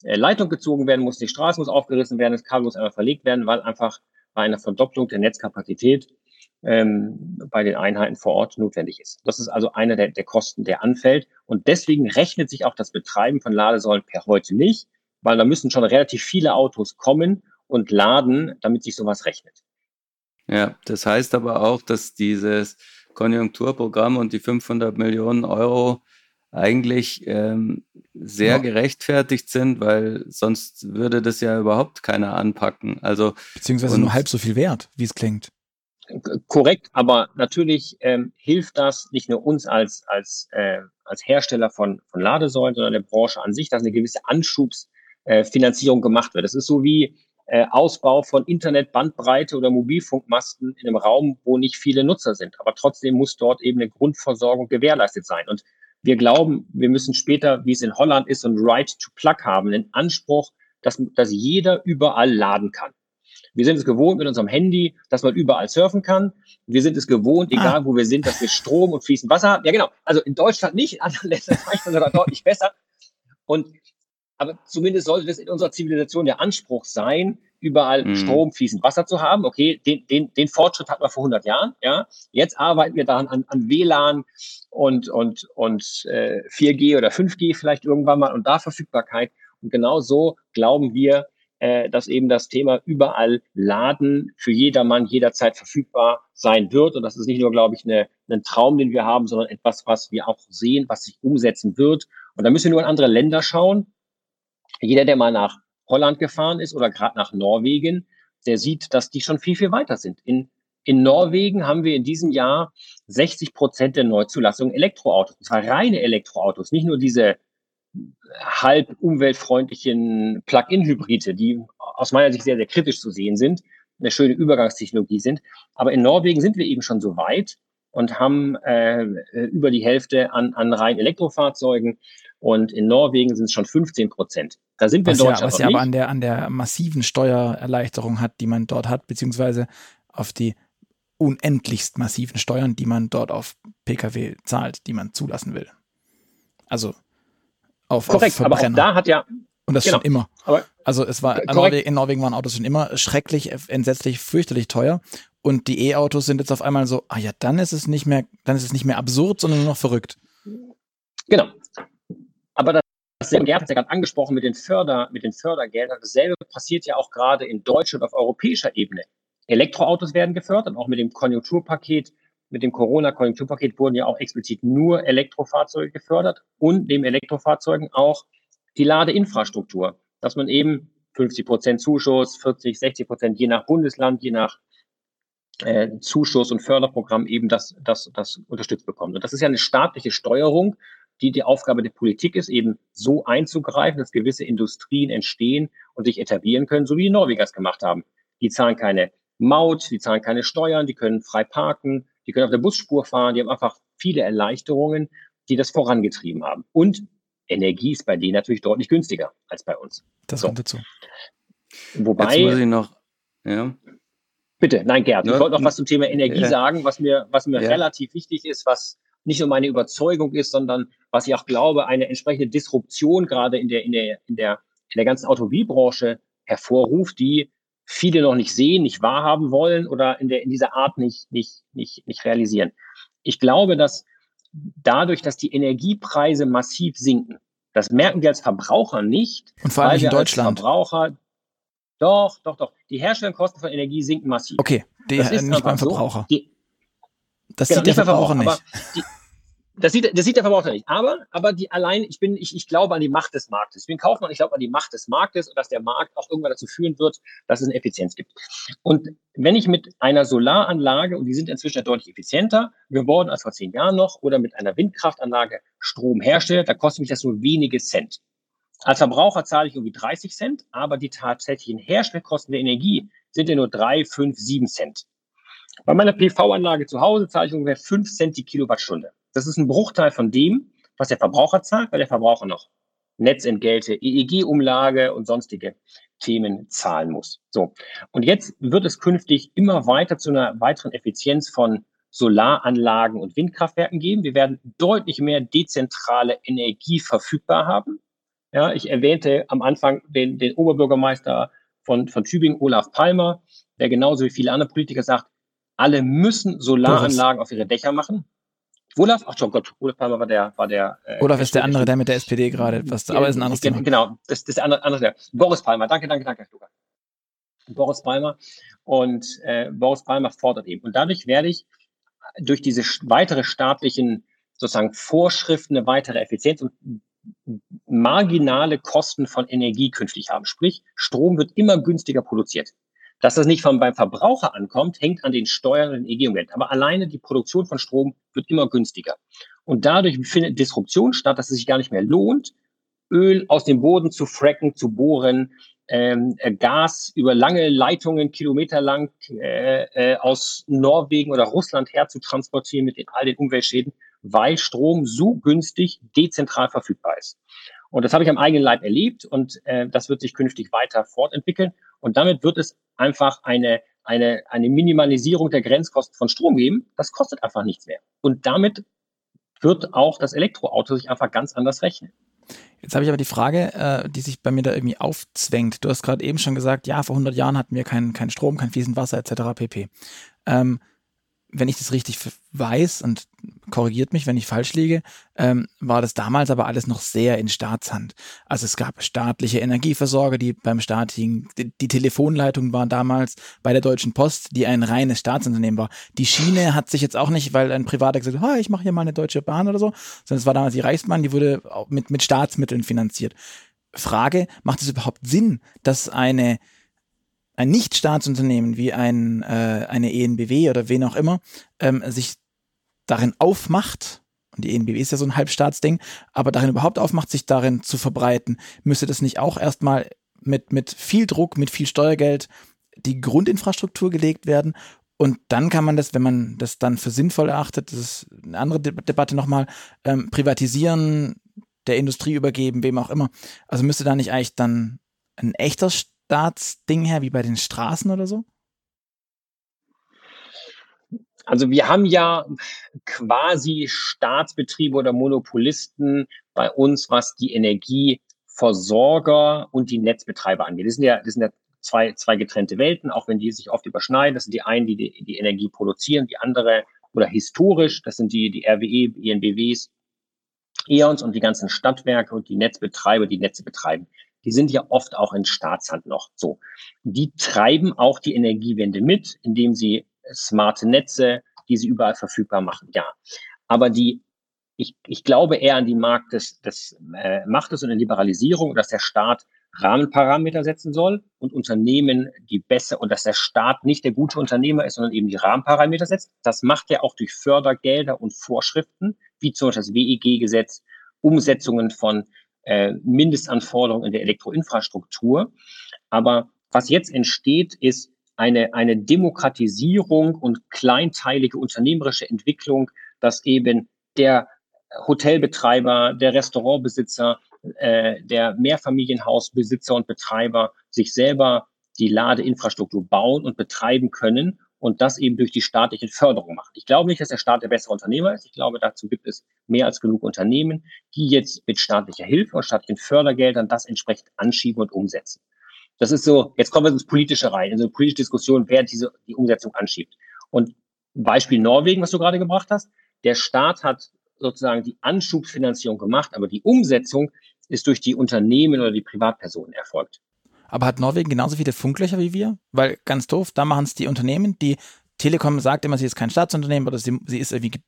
[SPEAKER 3] äh, Leitung gezogen werden muss, die Straße muss aufgerissen werden, das Kabel muss einmal verlegt werden, weil einfach bei einer Verdopplung der Netzkapazität ähm, bei den Einheiten vor Ort notwendig ist. Das ist also einer der, der Kosten, der anfällt. Und deswegen rechnet sich auch das Betreiben von Ladesäulen per heute nicht, weil da müssen schon relativ viele Autos kommen und laden, damit sich sowas rechnet.
[SPEAKER 2] Ja, das heißt aber auch, dass dieses Konjunkturprogramm und die 500 Millionen Euro eigentlich ähm, sehr ja. gerechtfertigt sind, weil sonst würde das ja überhaupt keiner anpacken. Also
[SPEAKER 1] beziehungsweise nur halb so viel wert, wie es klingt
[SPEAKER 3] korrekt, aber natürlich ähm, hilft das nicht nur uns als, als, äh, als Hersteller von, von Ladesäulen, sondern der Branche an sich, dass eine gewisse Anschubsfinanzierung äh, gemacht wird. Das ist so wie äh, Ausbau von Internet, Bandbreite oder Mobilfunkmasten in einem Raum, wo nicht viele Nutzer sind. Aber trotzdem muss dort eben eine Grundversorgung gewährleistet sein. Und wir glauben, wir müssen später, wie es in Holland ist, ein Right to Plug haben, den Anspruch, dass, dass jeder überall laden kann. Wir sind es gewohnt mit unserem Handy, dass man überall surfen kann. Wir sind es gewohnt, egal ah. wo wir sind, dass wir Strom und fließend Wasser haben. Ja, genau. Also in Deutschland nicht, in anderen Ländern sogar deutlich besser. Und aber zumindest sollte das in unserer Zivilisation der Anspruch sein, überall mhm. Strom, fließend Wasser zu haben. Okay, den, den, den Fortschritt hatten wir vor 100 Jahren. Ja, jetzt arbeiten wir daran an, an WLAN und und und äh, 4G oder 5G vielleicht irgendwann mal und da Verfügbarkeit. Und genau so glauben wir, äh, dass eben das Thema überall Laden für jedermann jederzeit verfügbar sein wird. Und das ist nicht nur, glaube ich, eine, ein Traum, den wir haben, sondern etwas, was wir auch sehen, was sich umsetzen wird Und da müssen wir nur in andere Länder schauen. Jeder, der mal nach Holland gefahren ist oder gerade nach Norwegen, der sieht, dass die schon viel, viel weiter sind. In, in Norwegen haben wir in diesem Jahr 60 Prozent der Neuzulassungen Elektroautos. Und zwar reine Elektroautos, nicht nur diese halb umweltfreundlichen Plug-in-Hybride, die aus meiner Sicht sehr, sehr kritisch zu sehen sind, eine schöne Übergangstechnologie sind. Aber in Norwegen sind wir eben schon so weit und haben äh, über die Hälfte an, an rein Elektrofahrzeugen. Und in Norwegen sind es schon 15 Prozent. Da sind wir
[SPEAKER 1] was
[SPEAKER 3] in Deutschland.
[SPEAKER 1] Ja, was ja aber an der, an der massiven Steuererleichterung hat, die man dort hat, beziehungsweise auf die unendlichst massiven Steuern, die man dort auf Pkw zahlt, die man zulassen will. Also auf,
[SPEAKER 3] Korrekt,
[SPEAKER 1] auf
[SPEAKER 3] aber auch da hat ja.
[SPEAKER 1] Und das genau, schon immer.
[SPEAKER 3] Aber
[SPEAKER 1] also es war Norwegen, in Norwegen waren Autos schon immer schrecklich, entsetzlich, fürchterlich teuer. Und die E-Autos sind jetzt auf einmal so, ah ja, dann ist es nicht mehr, dann ist es nicht mehr absurd, sondern nur noch verrückt.
[SPEAKER 3] Genau. Aber das, dasselbe, Gerd hat ja gerade angesprochen mit den Förder, mit den Fördergeldern. Dasselbe passiert ja auch gerade in Deutschland auf europäischer Ebene. Elektroautos werden gefördert, auch mit dem Konjunkturpaket, mit dem Corona-Konjunkturpaket wurden ja auch explizit nur Elektrofahrzeuge gefördert und neben Elektrofahrzeugen auch die Ladeinfrastruktur, dass man eben 50 Prozent Zuschuss, 40, 60 Prozent je nach Bundesland, je nach äh, Zuschuss und Förderprogramm eben das, das, das unterstützt bekommt. Und das ist ja eine staatliche Steuerung, die die Aufgabe der Politik ist, eben so einzugreifen, dass gewisse Industrien entstehen und sich etablieren können, so wie die Norweger es gemacht haben. Die zahlen keine Maut, die zahlen keine Steuern, die können frei parken, die können auf der Busspur fahren, die haben einfach viele Erleichterungen, die das vorangetrieben haben. Und Energie ist bei denen natürlich deutlich günstiger als bei uns.
[SPEAKER 1] Das so. kommt dazu.
[SPEAKER 3] Wobei.
[SPEAKER 2] Jetzt muss ich noch, ja.
[SPEAKER 3] Bitte, nein, Gerd, ich wollte noch was zum Thema Energie ja. sagen, was mir, was mir ja. relativ wichtig ist, was nicht nur meine Überzeugung ist, sondern was ich auch glaube, eine entsprechende Disruption gerade in der, in der, in der, in der ganzen Automobilbranche hervorruft, die viele noch nicht sehen, nicht wahrhaben wollen oder in, der, in dieser Art nicht, nicht, nicht, nicht realisieren. Ich glaube, dass dadurch, dass die Energiepreise massiv sinken, das merken wir als Verbraucher nicht.
[SPEAKER 1] Und vor allem nicht in Deutschland.
[SPEAKER 3] Als Verbraucher, doch, doch, doch. Die Herstellungskosten von Energie sinken massiv.
[SPEAKER 1] Okay, die, das ist nicht beim Verbraucher.
[SPEAKER 3] So. Die,
[SPEAKER 1] das genau, sieht der Verbraucher, Verbraucher
[SPEAKER 3] nicht. Die, das sieht, das sieht der Verbraucher nicht. Aber, aber die allein, ich bin, ich, ich glaube an die Macht des Marktes. Ich bin Kaufmann, ich glaube an die Macht des Marktes und dass der Markt auch irgendwann dazu führen wird, dass es eine Effizienz gibt. Und wenn ich mit einer Solaranlage, und die sind inzwischen ja deutlich effizienter geworden als vor zehn Jahren noch, oder mit einer Windkraftanlage Strom herstelle, da kostet mich das nur wenige Cent. Als Verbraucher zahle ich irgendwie 30 Cent, aber die tatsächlichen Herstellkosten der Energie sind ja nur drei, fünf, sieben Cent. Bei meiner PV-Anlage zu Hause zahle ich ungefähr fünf Cent die Kilowattstunde. Das ist ein Bruchteil von dem, was der Verbraucher zahlt, weil der Verbraucher noch Netzentgelte, EEG-Umlage und sonstige Themen zahlen muss. So. Und jetzt wird es künftig immer weiter zu einer weiteren Effizienz von Solaranlagen und Windkraftwerken geben. Wir werden deutlich mehr dezentrale Energie verfügbar haben. Ja, ich erwähnte am Anfang den, den Oberbürgermeister von, von Tübingen, Olaf Palmer, der genauso wie viele andere Politiker sagt, alle müssen Solaranlagen auf ihre Dächer machen. Olaf, ach schon Gott, Olaf Palmer war der, war der.
[SPEAKER 1] Äh, Olaf ist der andere, der mit der SPD gerade etwas, aber ist ein anderes Thema.
[SPEAKER 3] Genau, das, das ist andere, andere. Boris Palmer, danke, danke, danke, Luca. Boris Palmer und äh, Boris Palmer fordert eben. Und dadurch werde ich durch diese weitere staatlichen sozusagen Vorschriften eine weitere Effizienz und marginale Kosten von Energie künftig haben. Sprich, Strom wird immer günstiger produziert. Dass das nicht vom, beim Verbraucher ankommt, hängt an den Steuern und den EG-Umwelt. Aber alleine die Produktion von Strom wird immer günstiger. Und dadurch findet Disruption statt, dass es sich gar nicht mehr lohnt, Öl aus dem Boden zu fracken, zu bohren, ähm, äh, Gas über lange Leitungen, kilometerlang äh, äh, aus Norwegen oder Russland her zu transportieren mit den, all den Umweltschäden, weil Strom so günstig dezentral verfügbar ist. Und das habe ich am eigenen Leib erlebt und äh, das wird sich künftig weiter fortentwickeln. Und damit wird es einfach eine, eine, eine Minimalisierung der Grenzkosten von Strom geben. Das kostet einfach nichts mehr. Und damit wird auch das Elektroauto sich einfach ganz anders rechnen.
[SPEAKER 1] Jetzt habe ich aber die Frage, äh, die sich bei mir da irgendwie aufzwängt. Du hast gerade eben schon gesagt, ja, vor 100 Jahren hatten wir keinen kein Strom, kein fließend Wasser etc. pp. Ähm, wenn ich das richtig weiß und korrigiert mich, wenn ich falsch liege, ähm, war das damals aber alles noch sehr in Staatshand. Also es gab staatliche Energieversorger, die beim Staat hingen. Die, die Telefonleitung war damals bei der Deutschen Post, die ein reines Staatsunternehmen war. Die Schiene hat sich jetzt auch nicht, weil ein Privater gesagt hat, ich mache hier mal eine Deutsche Bahn oder so, sondern es war damals die Reichsbahn, die wurde mit, mit Staatsmitteln finanziert. Frage, macht es überhaupt Sinn, dass eine ein Nichtstaatsunternehmen wie ein, äh, eine ENBW oder wen auch immer ähm, sich darin aufmacht, und die ENBW ist ja so ein Halbstaatsding, aber darin überhaupt aufmacht, sich darin zu verbreiten, müsste das nicht auch erstmal mit, mit viel Druck, mit viel Steuergeld die Grundinfrastruktur gelegt werden und dann kann man das, wenn man das dann für sinnvoll erachtet, das ist eine andere De Debatte nochmal, ähm, privatisieren, der Industrie übergeben, wem auch immer. Also müsste da nicht eigentlich dann ein echter Staatsding her, wie bei den Straßen oder so?
[SPEAKER 3] Also wir haben ja quasi Staatsbetriebe oder Monopolisten bei uns, was die Energieversorger und die Netzbetreiber angeht. Das sind ja, das sind ja zwei, zwei getrennte Welten, auch wenn die sich oft überschneiden. Das sind die einen, die die, die Energie produzieren, die andere oder historisch, das sind die, die RWE, ENBWs, E.ONs und die ganzen Stadtwerke und die Netzbetreiber, die Netze betreiben die sind ja oft auch in Staatshand noch so. Die treiben auch die Energiewende mit, indem sie smarte Netze, die sie überall verfügbar machen. Ja, aber die ich, ich glaube eher an die Markt des, des äh, Machtes und der Liberalisierung, dass der Staat Rahmenparameter setzen soll und Unternehmen die besser und dass der Staat nicht der gute Unternehmer ist, sondern eben die Rahmenparameter setzt. Das macht er auch durch Fördergelder und Vorschriften, wie zum Beispiel das WEG-Gesetz, Umsetzungen von äh, Mindestanforderungen in der Elektroinfrastruktur. Aber was jetzt entsteht, ist eine, eine Demokratisierung und kleinteilige unternehmerische Entwicklung, dass eben der Hotelbetreiber, der Restaurantbesitzer, äh, der Mehrfamilienhausbesitzer und Betreiber sich selber die Ladeinfrastruktur bauen und betreiben können und das eben durch die staatliche Förderung macht. Ich glaube nicht, dass der Staat der bessere Unternehmer ist. Ich glaube, dazu gibt es mehr als genug Unternehmen, die jetzt mit staatlicher Hilfe und staatlichen Fördergeldern das entsprechend anschieben und umsetzen. Das ist so, jetzt kommen wir ins Politische rein, in so eine politische Diskussion, wer diese, die Umsetzung anschiebt. Und Beispiel Norwegen, was du gerade gebracht hast. Der Staat hat sozusagen die Anschubsfinanzierung gemacht, aber die Umsetzung ist durch die Unternehmen oder die Privatpersonen erfolgt.
[SPEAKER 1] Aber hat Norwegen genauso viele Funklöcher wie wir? Weil ganz doof, da machen es die Unternehmen, die Telekom sagt immer, sie ist kein Staatsunternehmen oder sie, sie ist irgendwie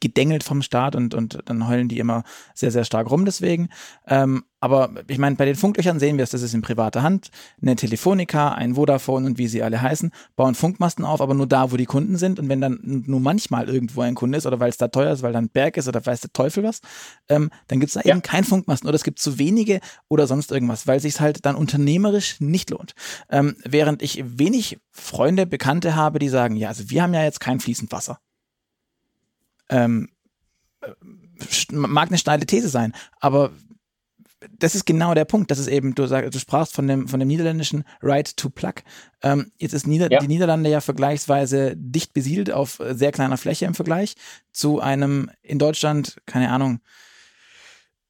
[SPEAKER 1] gedengelt vom Staat und, und dann heulen die immer sehr, sehr stark rum deswegen. Ähm, aber ich meine, bei den Funklöchern sehen wir es, das ist in privater Hand. Eine Telefonica, ein Vodafone und wie sie alle heißen, bauen Funkmasten auf, aber nur da, wo die Kunden sind. Und wenn dann nur manchmal irgendwo ein Kunde ist oder weil es da teuer ist, weil da ein Berg ist oder weiß der Teufel was, ähm, dann gibt es da ja. eben keinen Funkmasten oder es gibt zu wenige oder sonst irgendwas, weil sich halt dann unternehmerisch nicht lohnt. Ähm, während ich wenig Freunde, Bekannte habe, die sagen, ja, also wir haben ja jetzt kein fließend Wasser. Ähm, äh, mag eine steile These sein, aber das ist genau der Punkt. Das ist eben, du, sag, du sprachst von dem, von dem niederländischen Right to Plug. Ähm, jetzt ist Nieder ja. die Niederlande ja vergleichsweise dicht besiedelt auf sehr kleiner Fläche im Vergleich zu einem in Deutschland, keine Ahnung,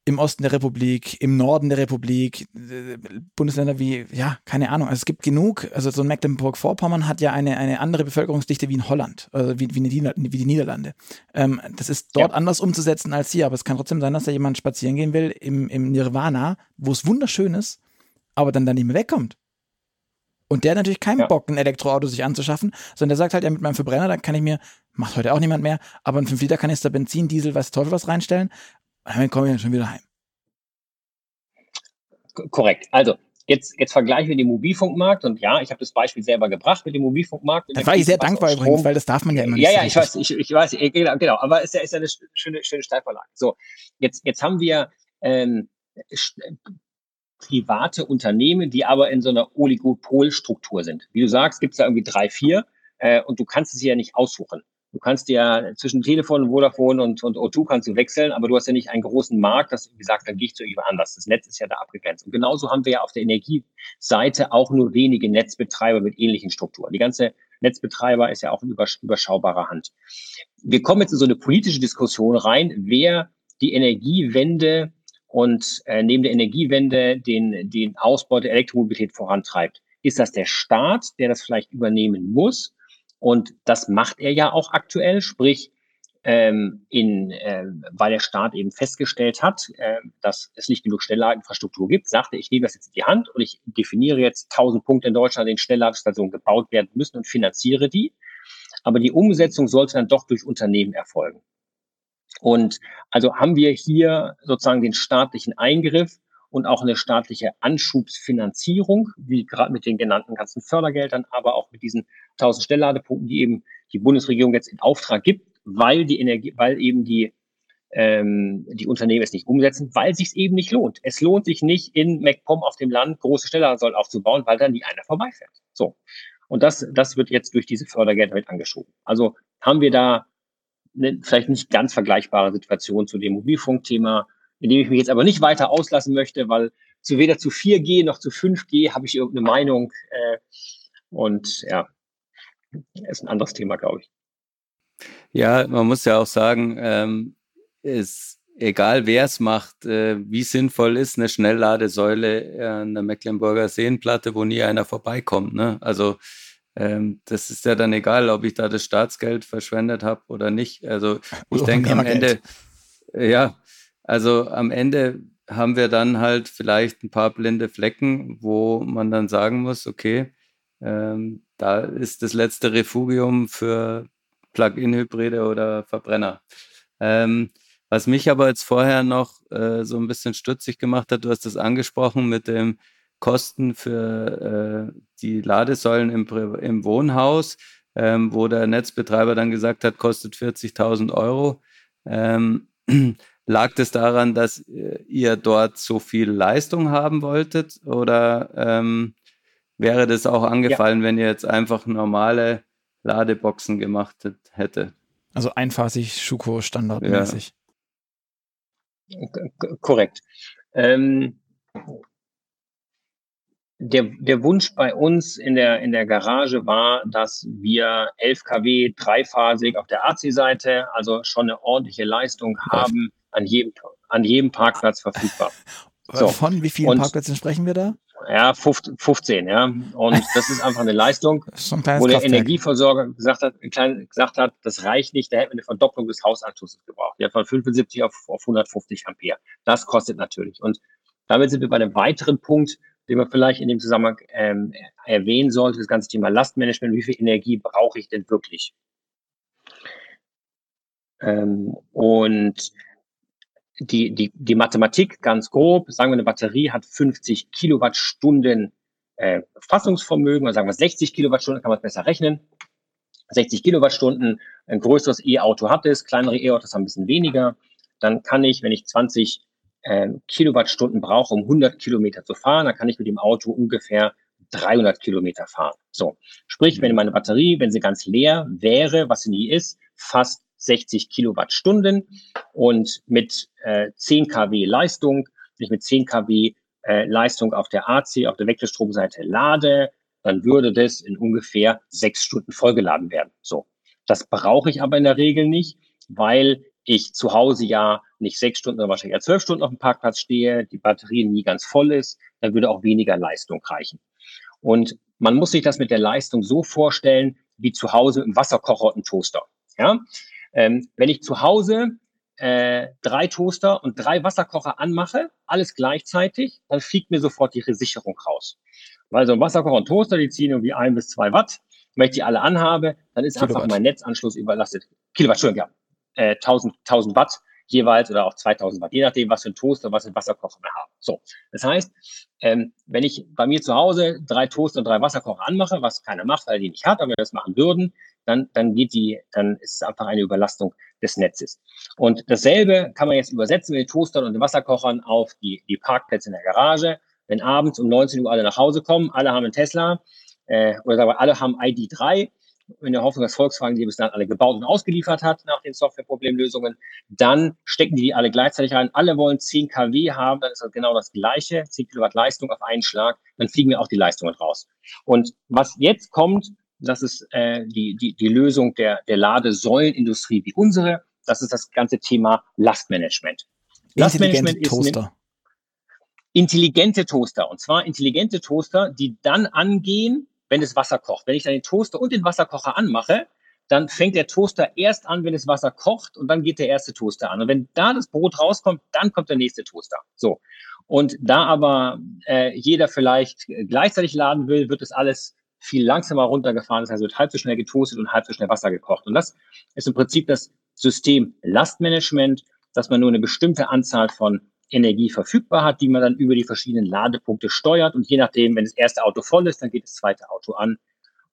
[SPEAKER 1] im Osten der Republik, im Norden der Republik, äh, Bundesländer wie, ja, keine Ahnung. Also es gibt genug, also so ein Mecklenburg-Vorpommern hat ja eine, eine andere Bevölkerungsdichte wie in Holland, also wie, wie, die, wie die Niederlande. Ähm, das ist dort ja. anders umzusetzen als hier, aber es kann trotzdem sein, dass da jemand spazieren gehen will im, im Nirvana, wo es wunderschön ist, aber dann da nicht mehr wegkommt. Und der hat natürlich keinen ja. Bock, ein Elektroauto sich anzuschaffen, sondern der sagt halt, ja, mit meinem Verbrenner, da kann ich mir, macht heute auch niemand mehr, aber ein 5-Liter-Kanister Benzin, Diesel, weiß Teufel was reinstellen damit komme ich dann schon wieder heim.
[SPEAKER 3] Korrekt. Also, jetzt, jetzt vergleichen wir den Mobilfunkmarkt und ja, ich habe das Beispiel selber gebracht mit dem Mobilfunkmarkt.
[SPEAKER 1] Da war ich sehr dankbar übrigens, weil das darf man ja immer nicht.
[SPEAKER 3] Ja, ja, ich weiß, ich, ich weiß, genau, genau, aber ist ja, ist ja eine schöne, schöne Steilvorlage. So, jetzt, jetzt haben wir ähm, private Unternehmen, die aber in so einer Oligopolstruktur sind. Wie du sagst, gibt es da irgendwie drei, vier äh, und du kannst es ja nicht aussuchen. Du kannst ja zwischen Telefon, Vodafone und, und O2 kannst du wechseln, aber du hast ja nicht einen großen Markt, dass du gesagt, dann gehe ich zu jemand anders. Das Netz ist ja da abgegrenzt. Und genauso haben wir ja auf der Energieseite auch nur wenige Netzbetreiber mit ähnlichen Strukturen. Die ganze Netzbetreiber ist ja auch in überschaubarer Hand. Wir kommen jetzt in so eine politische Diskussion rein, wer die Energiewende und äh, neben der Energiewende den, den Ausbau der Elektromobilität vorantreibt. Ist das der Staat, der das vielleicht übernehmen muss? Und das macht er ja auch aktuell, sprich, ähm, in, äh, weil der Staat eben festgestellt hat, äh, dass es nicht genug Schnellladeinfrastruktur gibt, sagte, ich nehme das jetzt in die Hand und ich definiere jetzt 1000 Punkte in Deutschland, in denen Schnellladestationen gebaut werden müssen und finanziere die. Aber die Umsetzung sollte dann doch durch Unternehmen erfolgen. Und also haben wir hier sozusagen den staatlichen Eingriff und auch eine staatliche Anschubsfinanzierung, wie gerade mit den genannten ganzen Fördergeldern, aber auch mit diesen 1000 Stellladepunkten, die eben die Bundesregierung jetzt in Auftrag gibt, weil die Energie, weil eben die ähm, die Unternehmen es nicht umsetzen, weil sich eben nicht lohnt. Es lohnt sich nicht in MacPom auf dem Land große Stellladesäulen aufzubauen, weil dann nie einer vorbeifährt. So. Und das, das wird jetzt durch diese Fördergelder mit angeschoben. Also haben wir da eine vielleicht nicht ganz vergleichbare Situation zu dem Mobilfunkthema, in dem ich mich jetzt aber nicht weiter auslassen möchte, weil zu weder zu 4G noch zu 5G habe ich irgendeine Meinung. Äh, und ja, ist ein anderes Thema, glaube ich.
[SPEAKER 2] Ja, man muss ja auch sagen, ähm, ist egal wer es macht, äh, wie sinnvoll ist eine Schnellladesäule an der Mecklenburger Seenplatte, wo nie einer vorbeikommt. Ne? Also ähm, das ist ja dann egal, ob ich da das Staatsgeld verschwendet habe oder nicht. Also ich denke am Ende, äh, ja, also am Ende haben wir dann halt vielleicht ein paar blinde Flecken, wo man dann sagen muss, okay, ähm, da ist das letzte Refugium für Plug-in-Hybride oder Verbrenner. Ähm, was mich aber jetzt vorher noch äh, so ein bisschen stutzig gemacht hat, du hast das angesprochen mit dem Kosten für äh, die Ladesäulen im, im Wohnhaus, ähm, wo der Netzbetreiber dann gesagt hat, kostet 40.000 Euro. Ähm, lag das daran, dass äh, ihr dort so viel Leistung haben wolltet oder ähm, wäre das auch angefallen, ja. wenn ihr jetzt einfach normale Ladeboxen gemacht hätte?
[SPEAKER 1] Also einphasig Schuko standardmäßig.
[SPEAKER 3] Ja. Korrekt. Ähm, der, der Wunsch bei uns in der, in der Garage war, dass wir 11 kW dreiphasig auf der AC-Seite, also schon eine ordentliche Leistung haben, an jedem, an jedem Parkplatz verfügbar.
[SPEAKER 1] So. Von wie vielen und, Parkplätzen sprechen wir da?
[SPEAKER 3] Ja, 15, ja. Und das ist einfach eine Leistung, ein wo der Energieversorger gesagt hat, gesagt hat, das reicht nicht, da hätten wir eine Verdopplung des Hausanschlusses gebraucht. Ja, von 75 auf, auf 150 Ampere. Das kostet natürlich. Und damit sind wir bei einem weiteren Punkt, den man vielleicht in dem Zusammenhang ähm, erwähnen sollte, das ganze Thema Lastmanagement. Wie viel Energie brauche ich denn wirklich? Ähm, und die, die, die Mathematik ganz grob, sagen wir, eine Batterie hat 50 Kilowattstunden äh, Fassungsvermögen, oder sagen wir 60 Kilowattstunden, kann man es besser rechnen. 60 Kilowattstunden, ein größeres E-Auto hat es, kleinere E-Autos haben ein bisschen weniger. Dann kann ich, wenn ich 20 äh, Kilowattstunden brauche, um 100 Kilometer zu fahren, dann kann ich mit dem Auto ungefähr 300 Kilometer fahren. So, sprich, wenn meine Batterie, wenn sie ganz leer wäre, was sie nie ist, fast 60 Kilowattstunden und mit äh, 10 kW Leistung, wenn ich mit 10 kW äh, Leistung auf der AC, auf der Wechselstromseite lade, dann würde das in ungefähr sechs Stunden vollgeladen werden. So. Das brauche ich aber in der Regel nicht, weil ich zu Hause ja nicht sechs Stunden, sondern wahrscheinlich ja zwölf Stunden auf dem Parkplatz stehe, die Batterie nie ganz voll ist, dann würde auch weniger Leistung reichen. Und man muss sich das mit der Leistung so vorstellen, wie zu Hause im Wasserkocher und Toaster. Ja? Ähm, wenn ich zu Hause äh, drei Toaster und drei Wasserkocher anmache, alles gleichzeitig, dann fliegt mir sofort die Sicherung raus. Weil so ein Wasserkocher und Toaster, die ziehen irgendwie ein bis zwei Watt. Wenn ich die alle anhabe, dann ist Kilowatt. einfach mein Netzanschluss überlastet. Kilowatt, Entschuldigung, ja. Äh, 1000, 1000 Watt jeweils oder auch 2000 Watt, je nachdem, was für ein Toaster, was für ein Wasserkocher wir haben. So, das heißt, ähm, wenn ich bei mir zu Hause drei Toaster und drei Wasserkocher anmache, was keiner macht, weil die nicht hat, aber wir das machen würden, dann, dann geht die, dann ist es einfach eine Überlastung des Netzes. Und dasselbe kann man jetzt übersetzen mit den Toastern und den Wasserkochern auf die, die Parkplätze in der Garage. Wenn abends um 19 Uhr alle nach Hause kommen, alle haben einen Tesla, äh, oder sagen wir, alle haben ID3, in der Hoffnung, dass Volkswagen die bis dann alle gebaut und ausgeliefert hat nach den Softwareproblemlösungen. Dann stecken die die alle gleichzeitig rein. Alle wollen 10 kW haben, dann ist das genau das Gleiche, 10 Kilowatt Leistung auf einen Schlag. Dann fliegen wir auch die Leistungen raus. Und was jetzt kommt, das ist äh, die, die, die Lösung der, der Ladesäulenindustrie wie unsere. Das ist das ganze Thema Lastmanagement.
[SPEAKER 1] Lastmanagement ist Toaster.
[SPEAKER 3] intelligente Toaster. Und zwar intelligente Toaster, die dann angehen, wenn das Wasser kocht. Wenn ich dann den Toaster und den Wasserkocher anmache, dann fängt der Toaster erst an, wenn das Wasser kocht und dann geht der erste Toaster an. Und wenn da das Brot rauskommt, dann kommt der nächste Toaster. So. Und da aber äh, jeder vielleicht gleichzeitig laden will, wird das alles viel langsamer runtergefahren. Das heißt, wird halb so schnell getoastet und halb so schnell Wasser gekocht. Und das ist im Prinzip das System Lastmanagement, dass man nur eine bestimmte Anzahl von Energie verfügbar hat, die man dann über die verschiedenen Ladepunkte steuert. Und je nachdem, wenn das erste Auto voll ist, dann geht das zweite Auto an.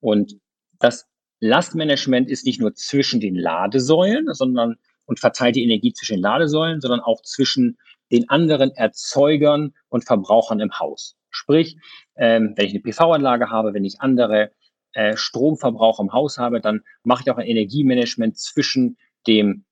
[SPEAKER 3] Und das Lastmanagement ist nicht nur zwischen den Ladesäulen, sondern und verteilt die Energie zwischen den Ladesäulen, sondern auch zwischen den anderen Erzeugern und Verbrauchern im Haus. Sprich, ähm, wenn ich eine PV-Anlage habe, wenn ich andere äh, Stromverbraucher im Haus habe, dann mache ich auch ein Energiemanagement zwischen dem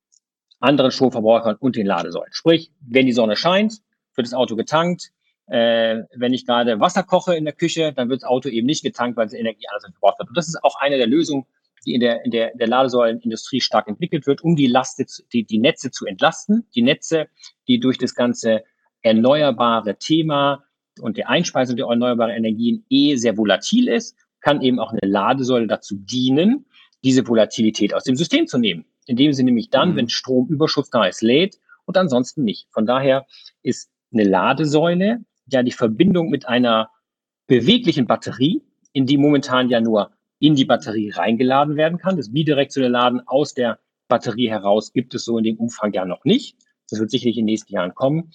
[SPEAKER 3] anderen Stromverbrauchern und den Ladesäulen. Sprich, wenn die Sonne scheint, wird das Auto getankt. Äh, wenn ich gerade Wasser koche in der Küche, dann wird das Auto eben nicht getankt, weil die Energie anders verbraucht wird. Und das ist auch eine der Lösungen, die in der, in der, der Ladesäulenindustrie stark entwickelt wird, um die, Laste, die, die Netze zu entlasten. Die Netze, die durch das ganze erneuerbare Thema und die Einspeisung der erneuerbaren Energien eh sehr volatil ist, kann eben auch eine Ladesäule dazu dienen, diese Volatilität aus dem System zu nehmen. Indem sie nämlich dann, mhm. wenn Stromüberschuss da ist, lädt und ansonsten nicht. Von daher ist eine Ladesäule ja die Verbindung mit einer beweglichen Batterie, in die momentan ja nur in die Batterie reingeladen werden kann. Das bidirektionale Laden aus der Batterie heraus gibt es so in dem Umfang ja noch nicht. Das wird sicherlich in den nächsten Jahren kommen.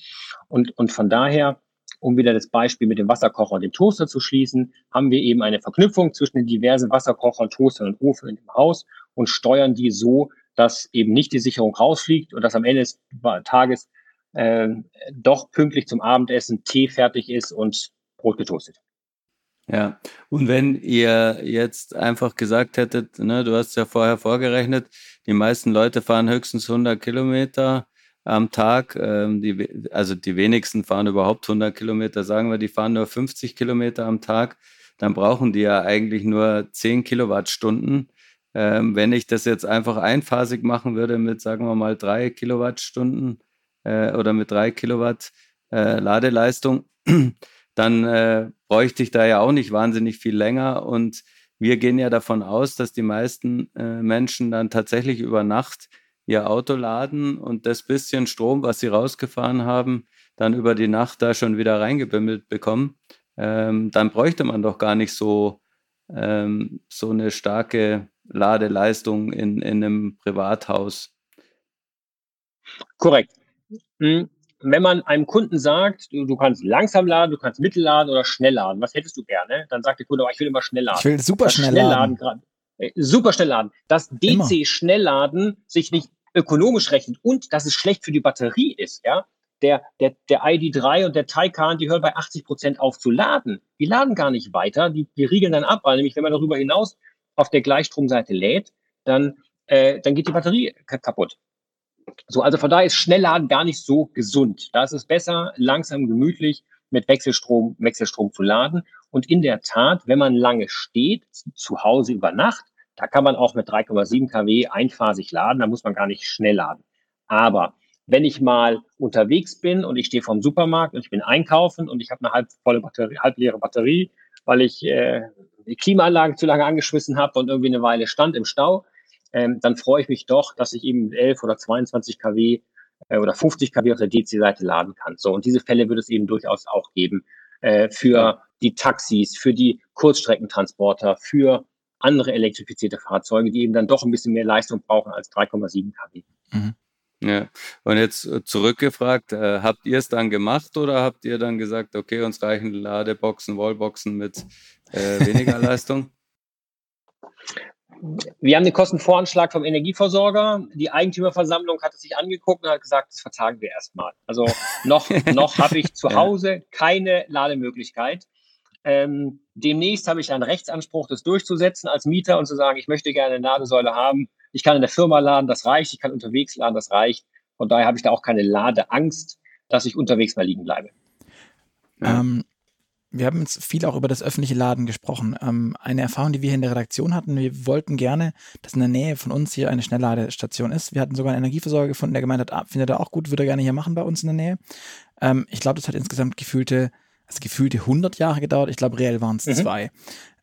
[SPEAKER 3] Und, und von daher, um wieder das Beispiel mit dem Wasserkocher und dem Toaster zu schließen, haben wir eben eine Verknüpfung zwischen den diversen Wasserkochern, Toastern und Ofen dem Haus und steuern die so, dass eben nicht die Sicherung rausfliegt und dass am Ende des Tages äh, doch pünktlich zum Abendessen Tee fertig ist und Brot getoastet.
[SPEAKER 2] Ja, und wenn ihr jetzt einfach gesagt hättet, ne, du hast ja vorher vorgerechnet, die meisten Leute fahren höchstens 100 Kilometer am Tag, ähm, die, also die wenigsten fahren überhaupt 100 Kilometer, sagen wir, die fahren nur 50 Kilometer am Tag, dann brauchen die ja eigentlich nur 10 Kilowattstunden. Ähm, wenn ich das jetzt einfach einphasig machen würde mit, sagen wir mal, 3 Kilowattstunden äh, oder mit 3 Kilowatt äh, Ladeleistung, dann äh, bräuchte ich da ja auch nicht wahnsinnig viel länger. Und wir gehen ja davon aus, dass die meisten äh, Menschen dann tatsächlich über Nacht ihr Auto laden und das bisschen Strom, was sie rausgefahren haben, dann über die Nacht da schon wieder reingebimmelt bekommen. Ähm, dann bräuchte man doch gar nicht so, ähm, so eine starke Ladeleistung in, in einem Privathaus.
[SPEAKER 3] Korrekt. Hm wenn man einem Kunden sagt, du, du, kannst langsam laden, du kannst mittel laden oder schnell laden, was hättest du gerne? Dann sagt der Kunde, oh, ich will immer schnell laden.
[SPEAKER 1] Ich will super
[SPEAKER 3] das
[SPEAKER 1] schnell, laden.
[SPEAKER 3] laden äh, super schnell laden. Das DC-Schnellladen sich nicht ökonomisch rechnet und dass es schlecht für die Batterie ist, ja. Der, der, der ID3 und der Taycan, die hören bei 80 Prozent auf zu laden. Die laden gar nicht weiter, die, die riegeln dann ab, weil nämlich wenn man darüber hinaus auf der Gleichstromseite lädt, dann, äh, dann geht die Batterie kaputt. So, also von daher ist Schnellladen gar nicht so gesund. Da ist es besser, langsam, gemütlich mit Wechselstrom, Wechselstrom zu laden. Und in der Tat, wenn man lange steht, zu Hause über Nacht, da kann man auch mit 3,7 kW einphasig laden, da muss man gar nicht schnell laden. Aber wenn ich mal unterwegs bin und ich stehe vom Supermarkt und ich bin einkaufen und ich habe eine halb volle Batterie, halb leere Batterie, weil ich äh, die Klimaanlage zu lange angeschmissen habe und irgendwie eine Weile stand im Stau, ähm, dann freue ich mich doch, dass ich eben 11 oder 22 kW äh, oder 50 kW auf der DC-Seite laden kann. So, und diese Fälle wird es eben durchaus auch geben äh, für ja. die Taxis, für die Kurzstreckentransporter, für andere elektrifizierte Fahrzeuge, die eben dann doch ein bisschen mehr Leistung brauchen als 3,7 kW. Mhm.
[SPEAKER 2] Ja, und jetzt äh, zurückgefragt, äh, habt ihr es dann gemacht oder habt ihr dann gesagt, okay, uns reichen Ladeboxen, Wallboxen mit äh, weniger Leistung?
[SPEAKER 3] Wir haben den Kostenvoranschlag vom Energieversorger. Die Eigentümerversammlung hat es sich angeguckt und hat gesagt, das vertagen wir erstmal. Also noch, noch habe ich zu Hause keine Lademöglichkeit. Ähm, demnächst habe ich einen Rechtsanspruch, das durchzusetzen als Mieter und zu sagen, ich möchte gerne eine Ladesäule haben. Ich kann in der Firma laden, das reicht. Ich kann unterwegs laden, das reicht. Von daher habe ich da auch keine Ladeangst, dass ich unterwegs mal liegen bleibe.
[SPEAKER 1] Ähm, wir haben jetzt viel auch über das öffentliche Laden gesprochen. Ähm, eine Erfahrung, die wir hier in der Redaktion hatten, wir wollten gerne, dass in der Nähe von uns hier eine Schnellladestation ist. Wir hatten sogar einen Energieversorger gefunden, der gemeint hat, ah, findet er auch gut, würde er gerne hier machen bei uns in der Nähe. Ähm, ich glaube, das hat insgesamt gefühlte, also gefühlte 100 Jahre gedauert. Ich glaube, reell waren es mhm. zwei.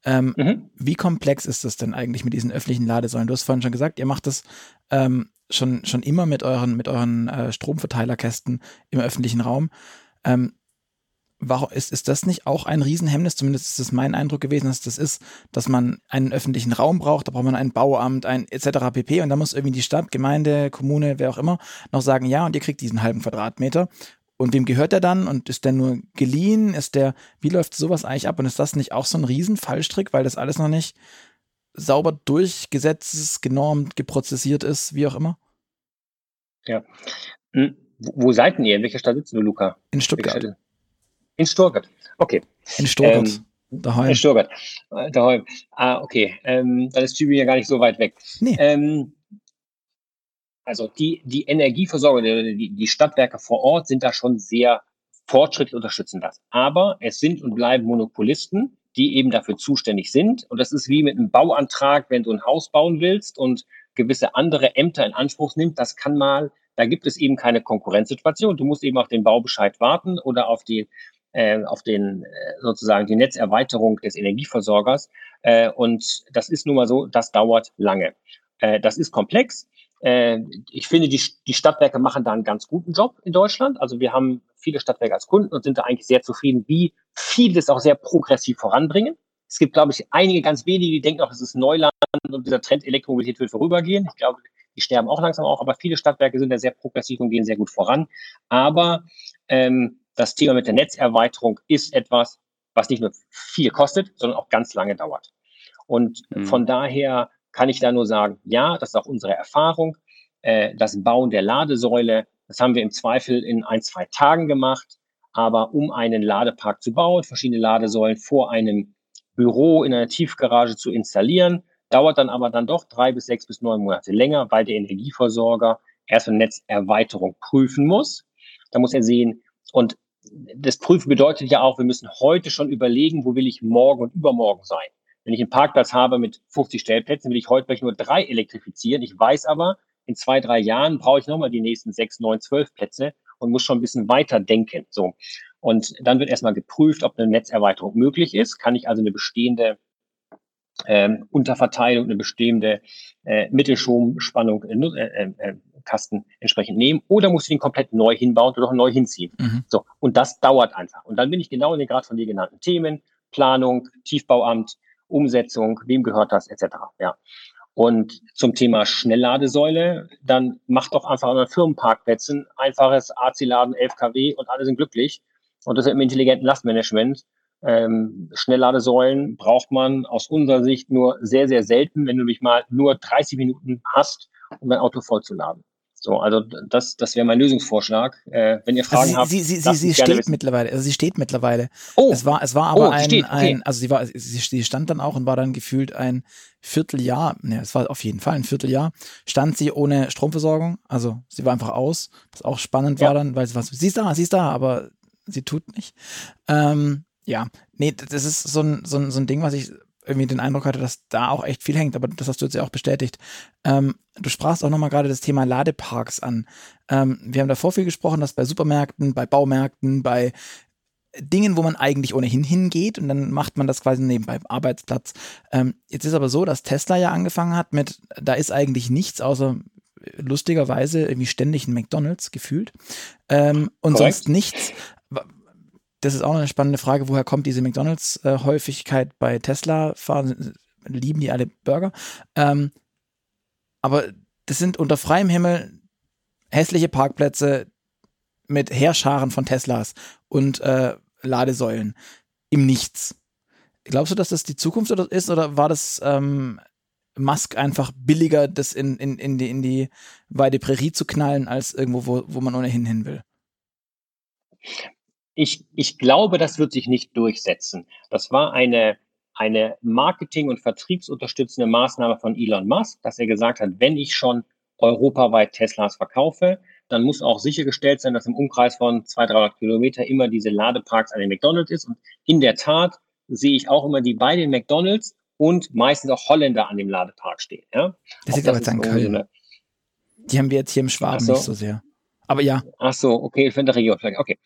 [SPEAKER 1] Ähm, mhm. Wie komplex ist das denn eigentlich mit diesen öffentlichen Ladesäulen? Du hast vorhin schon gesagt, ihr macht das ähm, schon, schon immer mit euren, mit euren äh, Stromverteilerkästen im öffentlichen Raum. Ähm, warum ist, ist das nicht auch ein Riesenhemmnis? Zumindest ist es mein Eindruck gewesen, dass das ist, dass man einen öffentlichen Raum braucht, da braucht man ein Bauamt, ein etc. pp. Und da muss irgendwie die Stadt, Gemeinde, Kommune, wer auch immer, noch sagen, ja, und ihr kriegt diesen halben Quadratmeter. Und wem gehört der dann? Und ist der nur geliehen? Ist der, wie läuft sowas eigentlich ab? Und ist das nicht auch so ein Riesenfallstrick, weil das alles noch nicht sauber durchgesetzt, genormt, geprozessiert ist, wie auch immer?
[SPEAKER 3] Ja. Hm, wo seid ihr? In welcher Stadt sitzt du, Luca?
[SPEAKER 1] In Stuttgart.
[SPEAKER 3] In Stuttgart. Okay.
[SPEAKER 1] In Stuttgart. Ähm, daheim.
[SPEAKER 3] In Stuttgart. Äh, daheim. Ah, okay. Ähm, dann ist Tübingen ja gar nicht so weit weg. Nee. Ähm, also die, die Energieversorger, die, die Stadtwerke vor Ort sind da schon sehr fortschrittlich unterstützen das. Aber es sind und bleiben Monopolisten, die eben dafür zuständig sind. Und das ist wie mit einem Bauantrag, wenn du ein Haus bauen willst und gewisse andere Ämter in Anspruch nimmt. Das kann mal, da gibt es eben keine Konkurrenzsituation. Du musst eben auf den Baubescheid warten oder auf die äh, auf den äh, sozusagen die Netzerweiterung des Energieversorgers. Äh, und das ist nun mal so, das dauert lange. Äh, das ist komplex. Äh, ich finde, die, die Stadtwerke machen da einen ganz guten Job in Deutschland. Also wir haben viele Stadtwerke als Kunden und sind da eigentlich sehr zufrieden, wie viele das auch sehr progressiv voranbringen. Es gibt, glaube ich, einige ganz wenige, die denken auch, es ist Neuland und dieser Trend Elektromobilität wird vorübergehen. Ich glaube, die sterben auch langsam auch, aber viele Stadtwerke sind da sehr progressiv und gehen sehr gut voran. Aber ähm, das Thema mit der Netzerweiterung ist etwas, was nicht nur viel kostet, sondern auch ganz lange dauert. Und mhm. von daher kann ich da nur sagen, ja, das ist auch unsere Erfahrung. Äh, das Bauen der Ladesäule, das haben wir im Zweifel in ein, zwei Tagen gemacht. Aber um einen Ladepark zu bauen, verschiedene Ladesäulen vor einem Büro in einer Tiefgarage zu installieren, dauert dann aber dann doch drei bis sechs bis neun Monate länger, weil der Energieversorger erst eine Netzerweiterung prüfen muss. Da muss er sehen, und das Prüfen bedeutet ja auch, wir müssen heute schon überlegen, wo will ich morgen und übermorgen sein. Wenn ich einen Parkplatz habe mit 50 Stellplätzen, will ich heute vielleicht nur drei elektrifizieren. Ich weiß aber, in zwei, drei Jahren brauche ich nochmal die nächsten sechs, neun, zwölf Plätze und muss schon ein bisschen weiter denken. So. Und dann wird erstmal geprüft, ob eine Netzerweiterung möglich ist. Kann ich also eine bestehende ähm, Unterverteilung, eine bestehende äh, Mittelstromspannung äh, äh, äh, Kasten entsprechend nehmen oder muss ich den komplett neu hinbauen oder auch neu hinziehen. Mhm. So, und das dauert einfach. Und dann bin ich genau in den gerade von dir genannten Themen, Planung, Tiefbauamt, Umsetzung, wem gehört das, etc. Ja. Und zum Thema Schnellladesäule, dann macht doch einfach an Firmenparkplätzen einfaches AC-Laden, 11 kW und alle sind glücklich. Und das im intelligenten Lastmanagement. Ähm, Schnellladesäulen braucht man aus unserer Sicht nur sehr, sehr selten, wenn du dich mal nur 30 Minuten hast, um dein Auto vollzuladen. So, also das, das wäre mein Lösungsvorschlag. Äh, wenn ihr Fragen
[SPEAKER 1] also sie,
[SPEAKER 3] habt,
[SPEAKER 1] sie, sie, sie, sie steht wissen. mittlerweile. Also sie steht mittlerweile. Oh, es war, es war aber oh, ein, steht, okay. ein, also sie war, sie, stand dann auch und war dann gefühlt ein Vierteljahr. Ne, es war auf jeden Fall ein Vierteljahr. Stand sie ohne Stromversorgung. Also sie war einfach aus. Was auch spannend ja. war dann, weil sie was, sie ist da, sie ist da, aber sie tut nicht. Ähm, ja, nee, das ist so ein, so ein, so ein Ding, was ich irgendwie den Eindruck hatte, dass da auch echt viel hängt, aber das hast du jetzt ja auch bestätigt. Ähm, du sprachst auch nochmal gerade das Thema Ladeparks an. Ähm, wir haben davor viel gesprochen, dass bei Supermärkten, bei Baumärkten, bei Dingen, wo man eigentlich ohnehin hingeht und dann macht man das quasi nebenbei Arbeitsplatz. Ähm, jetzt ist aber so, dass Tesla ja angefangen hat mit, da ist eigentlich nichts außer lustigerweise irgendwie ständig ein McDonalds gefühlt ähm, und Correct. sonst nichts das ist auch eine spannende Frage, woher kommt diese McDonalds-Häufigkeit bei Tesla? Fahren, lieben die alle Burger? Ähm, aber das sind unter freiem Himmel hässliche Parkplätze mit Heerscharen von Teslas und äh, Ladesäulen im Nichts. Glaubst du, dass das die Zukunft ist oder war das ähm, Musk einfach billiger, das in, in, in, die, in die weite Prärie zu knallen, als irgendwo, wo, wo man ohnehin hin will?
[SPEAKER 3] Ich, ich glaube, das wird sich nicht durchsetzen. Das war eine, eine Marketing- und vertriebsunterstützende Maßnahme von Elon Musk, dass er gesagt hat, wenn ich schon europaweit Teslas verkaufe, dann muss auch sichergestellt sein, dass im Umkreis von 200, 300 Kilometer immer diese Ladeparks an den McDonalds ist. Und in der Tat sehe ich auch immer die bei den McDonalds und meistens auch Holländer an dem Ladepark stehen. Ja?
[SPEAKER 1] Das ist aber jetzt in Köln. So die haben wir jetzt hier im Schwaben so. nicht so sehr. Aber ja.
[SPEAKER 3] Ach so, okay, ich finde der Region. Okay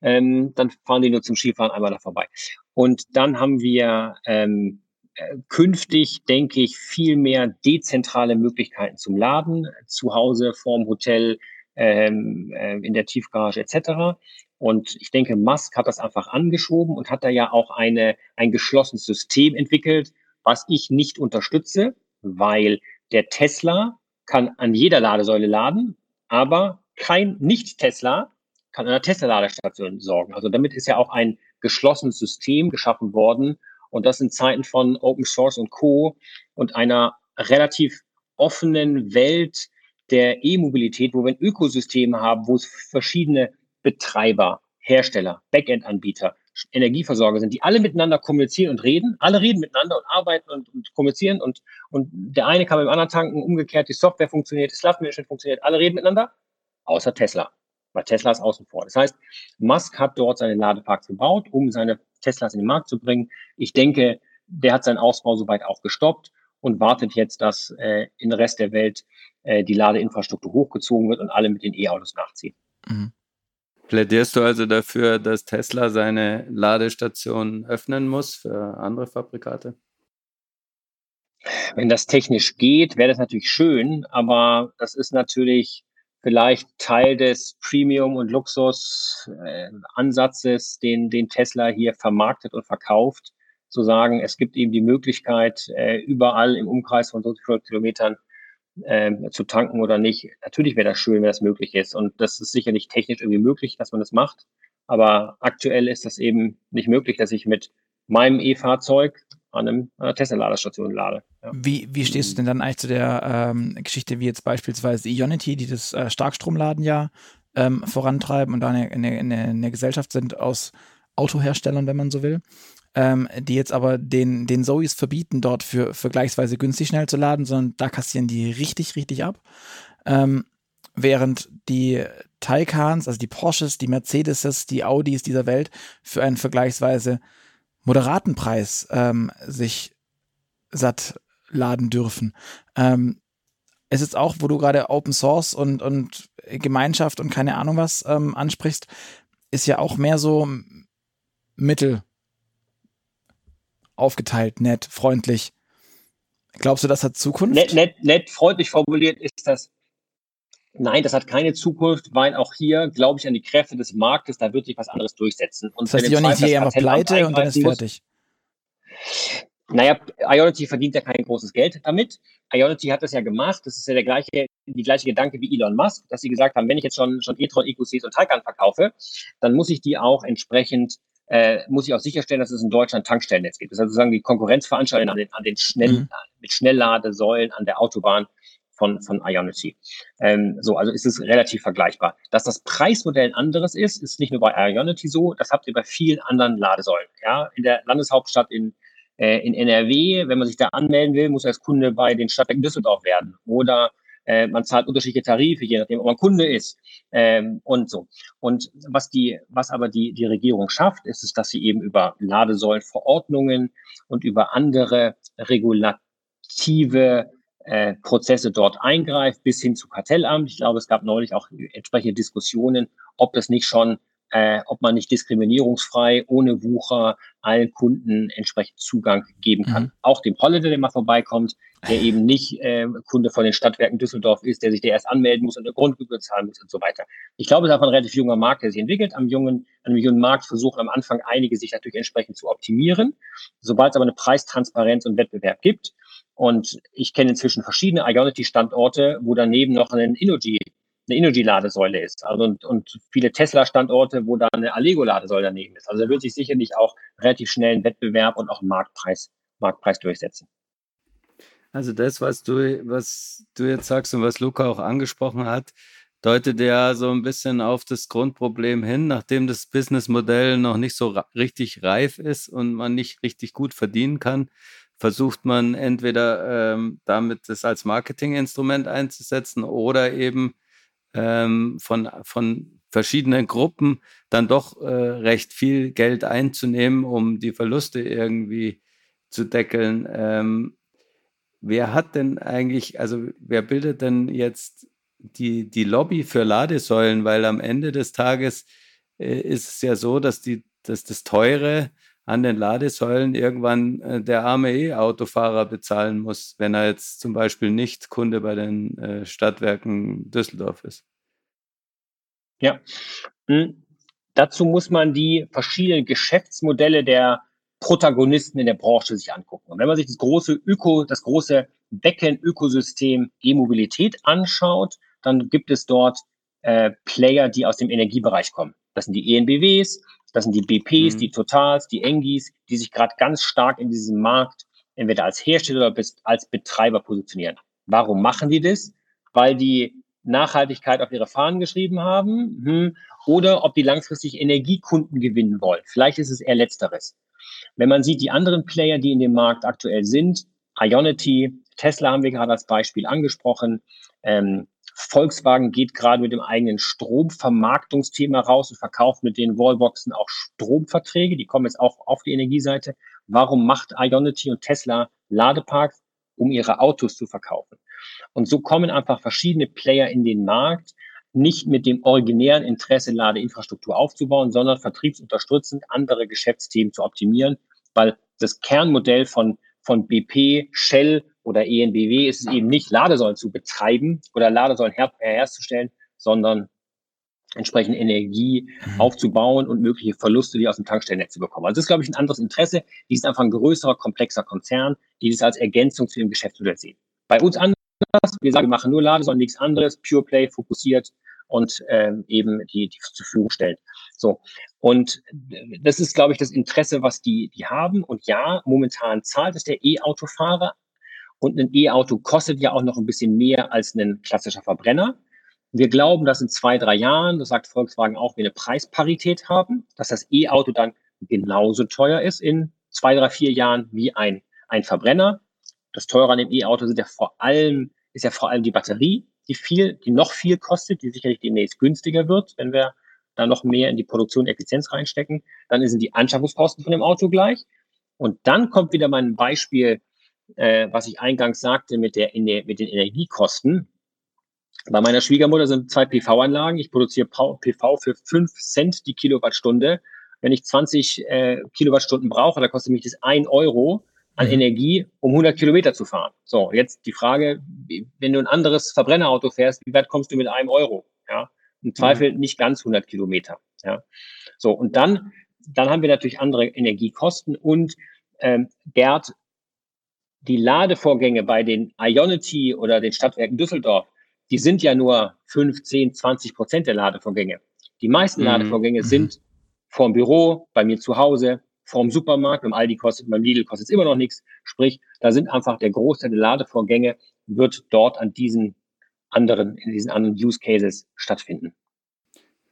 [SPEAKER 3] ähm, dann fahren die nur zum Skifahren einmal da vorbei. Und dann haben wir ähm, äh, künftig, denke ich, viel mehr dezentrale Möglichkeiten zum Laden, zu Hause, vorm Hotel, ähm, äh, in der Tiefgarage etc. Und ich denke, Musk hat das einfach angeschoben und hat da ja auch eine, ein geschlossenes System entwickelt, was ich nicht unterstütze, weil der Tesla kann an jeder Ladesäule laden, aber kein Nicht-Tesla kann an einer Tesla-Ladestation sorgen. Also damit ist ja auch ein geschlossenes System geschaffen worden. Und das in Zeiten von Open Source und Co. und einer relativ offenen Welt der E-Mobilität, wo wir ein Ökosystem haben, wo es verschiedene Betreiber, Hersteller, Backend-Anbieter, Energieversorger sind, die alle miteinander kommunizieren und reden. Alle reden miteinander und arbeiten und, und kommunizieren und, und der eine kann beim anderen tanken, umgekehrt, die Software funktioniert, das Laufmanagement funktioniert, alle reden miteinander, außer Tesla. Weil Tesla ist außen vor. Das heißt, Musk hat dort seine Ladeparks gebaut, um seine Teslas in den Markt zu bringen. Ich denke, der hat seinen Ausbau soweit auch gestoppt und wartet jetzt, dass äh, in der Rest der Welt äh, die Ladeinfrastruktur hochgezogen wird und alle mit den E-Autos nachziehen. Mhm.
[SPEAKER 2] Plädierst du also dafür, dass Tesla seine Ladestationen öffnen muss für andere Fabrikate?
[SPEAKER 3] Wenn das technisch geht, wäre das natürlich schön, aber das ist natürlich vielleicht Teil des Premium- und Luxus-Ansatzes, äh, den, den Tesla hier vermarktet und verkauft, zu sagen, es gibt eben die Möglichkeit, äh, überall im Umkreis von so vielen Kilometern äh, zu tanken oder nicht. Natürlich wäre das schön, wenn das möglich ist. Und das ist sicherlich technisch irgendwie möglich, dass man das macht. Aber aktuell ist das eben nicht möglich, dass ich mit meinem E-Fahrzeug an, einem, einer Tesla-Ladestation lade.
[SPEAKER 1] Ja. Wie, wie stehst du denn dann eigentlich zu der ähm, Geschichte wie jetzt beispielsweise Ionity, die das äh, Starkstromladen ja ähm, vorantreiben und da eine, eine, eine Gesellschaft sind aus Autoherstellern, wenn man so will? ähm, die jetzt aber den, den Zoes verbieten, dort für vergleichsweise günstig schnell zu laden, sondern da kassieren die richtig, richtig ab. Ähm, während die Taycans, also die Porsches, die Mercedeses, die Audis dieser Welt für einen vergleichsweise moderaten Preis ähm, sich satt laden dürfen. Ähm, es ist auch, wo du gerade Open Source und, und Gemeinschaft und keine Ahnung was ähm, ansprichst, ist ja auch mehr so Mittel aufgeteilt, nett, freundlich. Glaubst du, das hat Zukunft?
[SPEAKER 3] Nett, nett, nett, freundlich formuliert ist das. Nein, das hat keine Zukunft, weil auch hier glaube ich an die Kräfte des Marktes, da wird sich was anderes durchsetzen.
[SPEAKER 1] Und das heißt, Ionity einfach pleite und dann ist fertig.
[SPEAKER 3] Naja, Ionity verdient ja kein großes Geld damit. Ionity hat das ja gemacht. Das ist ja der gleiche, die gleiche Gedanke wie Elon Musk, dass sie gesagt haben, wenn ich jetzt schon, schon e-tron, EQCs und Taycan verkaufe, dann muss ich die auch entsprechend äh, muss ich auch sicherstellen, dass es in Deutschland Tankstellennetz gibt. Das ist also sozusagen die Konkurrenzveranstaltung an den, an den Schnell, mhm. mit Schnellladesäulen an der Autobahn von, von Ionity. Ähm, so, also ist es relativ vergleichbar. Dass das Preismodell ein anderes ist, ist nicht nur bei Ionity so, das habt ihr bei vielen anderen Ladesäulen. Ja, in der Landeshauptstadt in, äh, in NRW, wenn man sich da anmelden will, muss als Kunde bei den Stadtwerken Düsseldorf werden. Oder äh, man zahlt unterschiedliche Tarife, je nachdem, ob man Kunde ist ähm, und so. Und was die, was aber die, die Regierung schafft, ist es, dass sie eben über Ladesäulenverordnungen und über andere regulative äh, Prozesse dort eingreift, bis hin zu Kartellamt. Ich glaube, es gab neulich auch entsprechende Diskussionen, ob das nicht schon äh, ob man nicht diskriminierungsfrei, ohne Wucher allen Kunden entsprechend Zugang geben kann. Mhm. Auch dem Holländer, der mal vorbeikommt, der eben nicht äh, Kunde von den Stadtwerken Düsseldorf ist, der sich der erst anmelden muss und eine Grundgebühr zahlen muss und so weiter. Ich glaube, es ist einfach ein relativ junger Markt, der sich entwickelt. Am jungen, am jungen Markt versuchen am Anfang einige sich natürlich entsprechend zu optimieren. Sobald es aber eine Preistransparenz und Wettbewerb gibt, und ich kenne inzwischen verschiedene Ionity-Standorte, wo daneben noch ein Innogy eine Energy-Ladesäule ist. Also und, und viele Tesla-Standorte, wo da eine Allego-Ladesäule daneben ist. Also da wird sich sicherlich auch relativ schnell ein Wettbewerb und auch ein Marktpreis, Marktpreis durchsetzen.
[SPEAKER 2] Also das, was du, was du jetzt sagst und was Luca auch angesprochen hat, deutet ja so ein bisschen auf das Grundproblem hin, nachdem das Businessmodell noch nicht so richtig reif ist und man nicht richtig gut verdienen kann, versucht man entweder ähm, damit das als Marketinginstrument einzusetzen oder eben ähm, von, von verschiedenen Gruppen dann doch äh, recht viel Geld einzunehmen, um die Verluste irgendwie zu deckeln. Ähm, wer hat denn eigentlich, also wer bildet denn jetzt die, die Lobby für Ladesäulen? Weil am Ende des Tages äh, ist es ja so, dass, die, dass das Teure an den Ladesäulen irgendwann äh, der arme E-Autofahrer bezahlen muss, wenn er jetzt zum Beispiel nicht Kunde bei den äh, Stadtwerken Düsseldorf ist.
[SPEAKER 3] Ja, hm. dazu muss man die verschiedenen Geschäftsmodelle der Protagonisten in der Branche sich angucken. Und wenn man sich das große Öko, das große Backend-Ökosystem E-Mobilität anschaut, dann gibt es dort äh, Player, die aus dem Energiebereich kommen. Das sind die ENBWs, das sind die BPs, mhm. die Totals, die Engis, die sich gerade ganz stark in diesem Markt entweder als Hersteller oder als Betreiber positionieren. Warum machen die das? Weil die Nachhaltigkeit auf ihre Fahnen geschrieben haben hm, oder ob die langfristig Energiekunden gewinnen wollen. Vielleicht ist es eher letzteres. Wenn man sieht, die anderen Player, die in dem Markt aktuell sind, Ionity, Tesla haben wir gerade als Beispiel angesprochen, ähm, Volkswagen geht gerade mit dem eigenen Stromvermarktungsthema raus und verkauft mit den Wallboxen auch Stromverträge. Die kommen jetzt auch auf die Energieseite. Warum macht Ionity und Tesla Ladeparks? Um ihre Autos zu verkaufen. Und so kommen einfach verschiedene Player in den Markt, nicht mit dem originären Interesse, Ladeinfrastruktur aufzubauen, sondern vertriebsunterstützend andere Geschäftsthemen zu optimieren, weil das Kernmodell von, von BP, Shell oder ENBW ist es eben nicht, Ladesäulen zu betreiben oder Ladesäulen her herzustellen, sondern entsprechend Energie mhm. aufzubauen und mögliche Verluste, die aus dem Tankstellennetz zu bekommen. Also das ist, glaube ich, ein anderes Interesse. Die ist einfach ein größerer, komplexer Konzern, die das als Ergänzung zu ihrem Geschäftsmodell sehen. Bei uns anders, wir sagen, wir machen nur Ladesäulen, nichts anderes, Pure Play, fokussiert und ähm, eben die, die zur Verfügung stellen. So. Und das ist, glaube ich, das Interesse, was die, die haben. Und ja, momentan zahlt es der E-Autofahrer, und ein E-Auto kostet ja auch noch ein bisschen mehr als ein klassischer Verbrenner. Wir glauben, dass in zwei, drei Jahren, das sagt Volkswagen auch, wir eine Preisparität haben, dass das E-Auto dann genauso teuer ist in zwei, drei, vier Jahren wie ein, ein Verbrenner. Das Teure an dem E-Auto sind ja vor allem, ist ja vor allem die Batterie, die viel, die noch viel kostet, die sicherlich demnächst günstiger wird, wenn wir da noch mehr in die Produktion Effizienz reinstecken. Dann sind die Anschaffungskosten von dem Auto gleich. Und dann kommt wieder mein Beispiel äh, was ich eingangs sagte mit, der, mit den Energiekosten. Bei meiner Schwiegermutter sind zwei PV-Anlagen. Ich produziere PV für 5 Cent die Kilowattstunde. Wenn ich 20 äh, Kilowattstunden brauche, dann kostet mich das 1 Euro an mhm. Energie, um 100 Kilometer zu fahren. So, jetzt die Frage, wenn du ein anderes Verbrennerauto fährst, wie weit kommst du mit einem Euro? Ja, im Zweifel mhm. nicht ganz 100 Kilometer. Ja, so und dann, dann haben wir natürlich andere Energiekosten und ähm, Gerd die Ladevorgänge bei den Ionity oder den Stadtwerken Düsseldorf, die sind ja nur 15, 20 Prozent der Ladevorgänge. Die meisten mhm. Ladevorgänge mhm. sind vorm Büro, bei mir zu Hause, vorm Supermarkt, beim Aldi kostet, beim Lidl kostet es immer noch nichts. Sprich, da sind einfach der Großteil der Ladevorgänge wird dort an diesen anderen, in diesen anderen Use Cases stattfinden.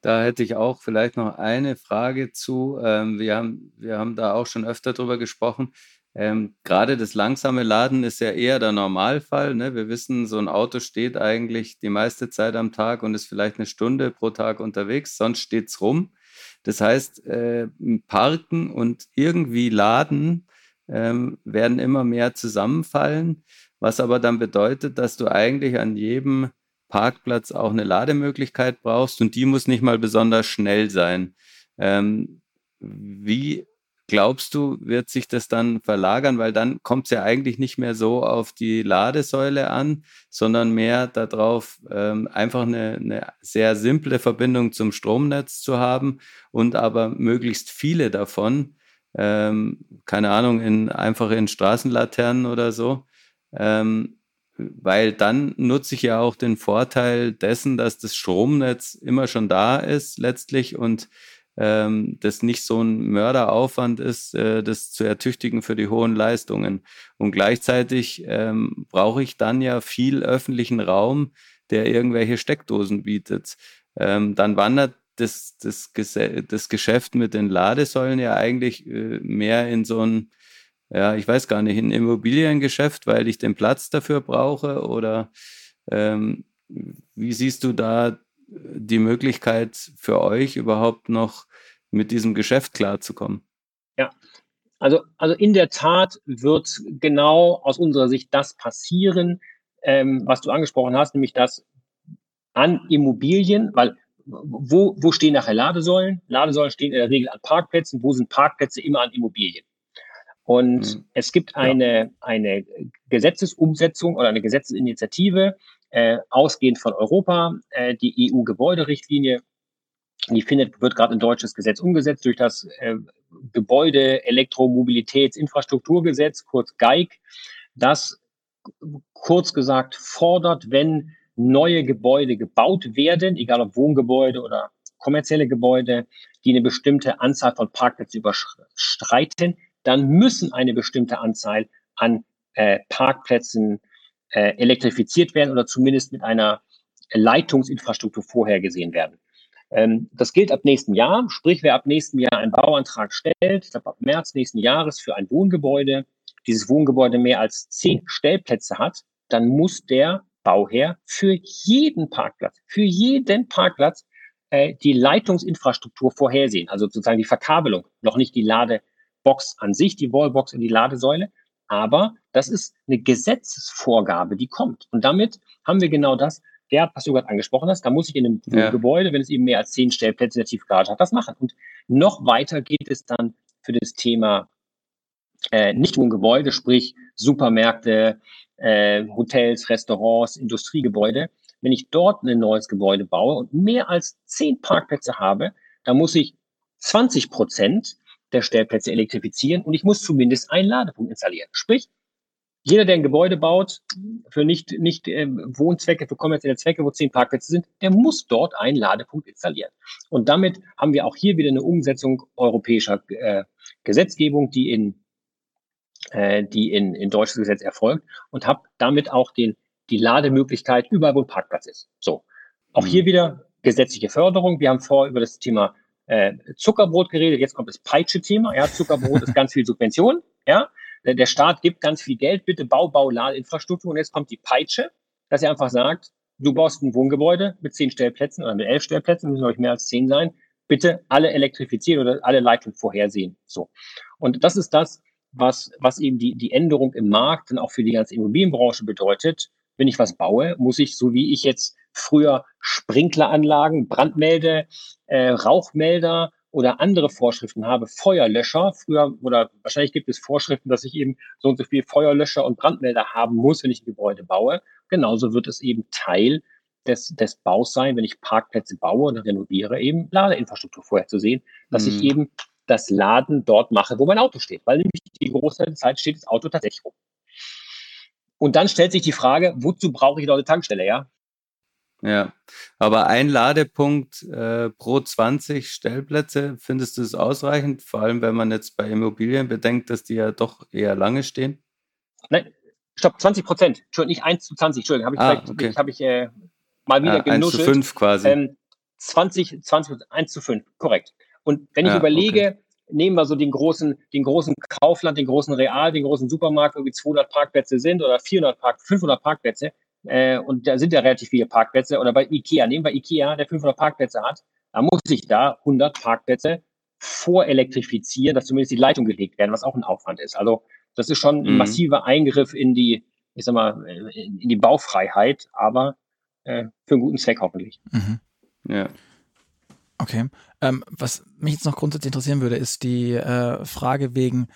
[SPEAKER 2] Da hätte ich auch vielleicht noch eine Frage zu. Ähm, wir, haben, wir haben da auch schon öfter drüber gesprochen. Ähm, Gerade das langsame Laden ist ja eher der Normalfall. Ne? Wir wissen, so ein Auto steht eigentlich die meiste Zeit am Tag und ist vielleicht eine Stunde pro Tag unterwegs, sonst steht es rum. Das heißt, äh, Parken und irgendwie Laden ähm, werden immer mehr zusammenfallen, was aber dann bedeutet, dass du eigentlich an jedem Parkplatz auch eine Lademöglichkeit brauchst und die muss nicht mal besonders schnell sein. Ähm, wie glaubst du, wird sich das dann verlagern? Weil dann kommt es ja eigentlich nicht mehr so auf die Ladesäule an, sondern mehr darauf, ähm, einfach eine, eine sehr simple Verbindung zum Stromnetz zu haben und aber möglichst viele davon, ähm, keine Ahnung, in, einfach in Straßenlaternen oder so. Ähm, weil dann nutze ich ja auch den Vorteil dessen, dass das Stromnetz immer schon da ist letztlich und ähm, das nicht so ein Mörderaufwand ist, äh, das zu ertüchtigen für die hohen Leistungen. Und gleichzeitig ähm, brauche ich dann ja viel öffentlichen Raum, der irgendwelche Steckdosen bietet. Ähm, dann wandert das, das, das Geschäft mit den Ladesäulen ja eigentlich äh, mehr in so ein, ja, ich weiß gar nicht, ein Immobiliengeschäft, weil ich den Platz dafür brauche oder ähm, wie siehst du da die Möglichkeit für euch überhaupt noch mit diesem Geschäft klarzukommen?
[SPEAKER 3] Ja, also, also in der Tat wird genau aus unserer Sicht das passieren, ähm, was du angesprochen hast, nämlich dass an Immobilien, weil wo, wo stehen nachher Ladesäulen? Ladesäulen stehen in der Regel an Parkplätzen. Wo sind Parkplätze? Immer an Immobilien. Und mhm. es gibt eine, ja. eine Gesetzesumsetzung oder eine Gesetzesinitiative, äh, ausgehend von Europa, äh, die EU-Gebäuderichtlinie. Die findet, wird gerade in deutsches Gesetz umgesetzt durch das äh, Gebäude Elektromobilitätsinfrastrukturgesetz, kurz GEIG, das kurz gesagt fordert, wenn neue Gebäude gebaut werden, egal ob Wohngebäude oder kommerzielle Gebäude, die eine bestimmte Anzahl von Parkplätzen überstreiten, dann müssen eine bestimmte Anzahl an äh, Parkplätzen äh, elektrifiziert werden oder zumindest mit einer Leitungsinfrastruktur vorhergesehen werden. Ähm, das gilt ab nächsten Jahr, sprich wer ab nächsten Jahr einen Bauantrag stellt, ich glaube ab März nächsten Jahres für ein Wohngebäude, dieses Wohngebäude mehr als zehn Stellplätze hat, dann muss der Bauherr für jeden Parkplatz, für jeden Parkplatz äh, die Leitungsinfrastruktur vorhersehen, also sozusagen die Verkabelung, noch nicht die Lade Box an sich, die Wallbox in die Ladesäule. Aber das ist eine Gesetzesvorgabe, die kommt. Und damit haben wir genau das, Gerd, was du gerade angesprochen hast, da muss ich in einem ja. Gebäude, wenn es eben mehr als zehn Stellplätze in der Tiefgarage hat, das machen. Und noch weiter geht es dann für das Thema äh, nicht nur Gebäude, sprich Supermärkte, äh, Hotels, Restaurants, Industriegebäude. Wenn ich dort ein neues Gebäude baue und mehr als zehn Parkplätze habe, dann muss ich 20 Prozent der Stellplätze elektrifizieren und ich muss zumindest einen Ladepunkt installieren. Sprich, jeder, der ein Gebäude baut für nicht, nicht äh, Wohnzwecke, für kommerzielle Zwecke, wo zehn Parkplätze sind, der muss dort einen Ladepunkt installieren. Und damit haben wir auch hier wieder eine Umsetzung europäischer äh, Gesetzgebung, die in, äh, die in, in deutsches Gesetz erfolgt und habe damit auch den, die Lademöglichkeit überall, wo ein Parkplatz ist. So. Auch hier mhm. wieder gesetzliche Förderung. Wir haben vor über das Thema äh, Zuckerbrot geredet, jetzt kommt das Peitsche-Thema. Ja, Zuckerbrot ist ganz viel Subvention. Ja, der Staat gibt ganz viel Geld, bitte bau, bau, Ladeinfrastruktur. Und jetzt kommt die Peitsche, dass er einfach sagt, du baust ein Wohngebäude mit zehn Stellplätzen oder mit elf Stellplätzen, müssen euch mehr als zehn sein. Bitte alle elektrifizieren oder alle Leitungen vorhersehen. So. Und das ist das, was, was eben die, die Änderung im Markt dann auch für die ganze Immobilienbranche bedeutet. Wenn ich was baue, muss ich, so wie ich jetzt früher Sprinkleranlagen, Brandmelde, äh, Rauchmelder oder andere Vorschriften habe, Feuerlöscher, früher oder wahrscheinlich gibt es Vorschriften, dass ich eben so und so viel Feuerlöscher und Brandmelder haben muss, wenn ich ein Gebäude baue. Genauso wird es eben Teil des, des Baus sein, wenn ich Parkplätze baue oder renoviere, eben Ladeinfrastruktur vorher zu sehen, dass mhm. ich eben das Laden dort mache, wo mein Auto steht, weil nämlich die der Zeit steht das Auto tatsächlich rum. Und dann stellt sich die Frage, wozu brauche ich dort eine Tankstelle, ja?
[SPEAKER 2] Ja, aber ein Ladepunkt äh, pro 20 Stellplätze, findest du es ausreichend? Vor allem, wenn man jetzt bei Immobilien bedenkt, dass die ja doch eher lange stehen?
[SPEAKER 3] Nein, stopp, 20 Prozent. Nicht 1 zu 20, Entschuldigung, habe ich, ah, okay. hab ich äh, mal wieder ja, genuschelt.
[SPEAKER 2] 1 zu 5 quasi. Ähm,
[SPEAKER 3] 20, 20, 1 zu 5, korrekt. Und wenn ich ja, überlege, okay. nehmen wir so den großen, den großen Kaufland, den großen Real, den großen Supermarkt, wo wie 200 Parkplätze sind oder 400 Park, 500 Parkplätze, äh, und da sind ja relativ viele Parkplätze, oder bei Ikea, nehmen wir Ikea, der 500 Parkplätze hat, da muss ich da 100 Parkplätze vorelektrifizieren, dass zumindest die Leitung gelegt werden, was auch ein Aufwand ist. Also das ist schon ein mhm. massiver Eingriff in die, ich sag mal, in die Baufreiheit, aber äh, für einen guten Zweck hoffentlich.
[SPEAKER 1] Mhm. Ja. Okay. Ähm, was mich jetzt noch grundsätzlich interessieren würde, ist die äh, Frage wegen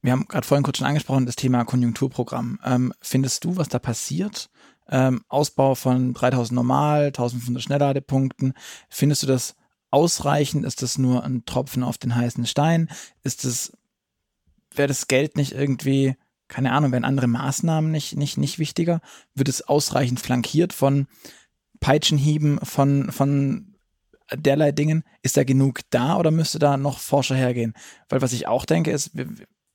[SPEAKER 1] wir haben gerade vorhin kurz schon angesprochen, das Thema Konjunkturprogramm. Ähm, findest du, was da passiert? Ähm, Ausbau von 3000 normal, 1500 Schnellladepunkten. Findest du das ausreichend? Ist das nur ein Tropfen auf den heißen Stein? Ist es, wäre das Geld nicht irgendwie, keine Ahnung, wären andere Maßnahmen nicht, nicht, nicht wichtiger? Wird es ausreichend flankiert von Peitschenhieben, von, von derlei Dingen? Ist da genug da oder müsste da noch Forscher hergehen? Weil was ich auch denke ist, wir,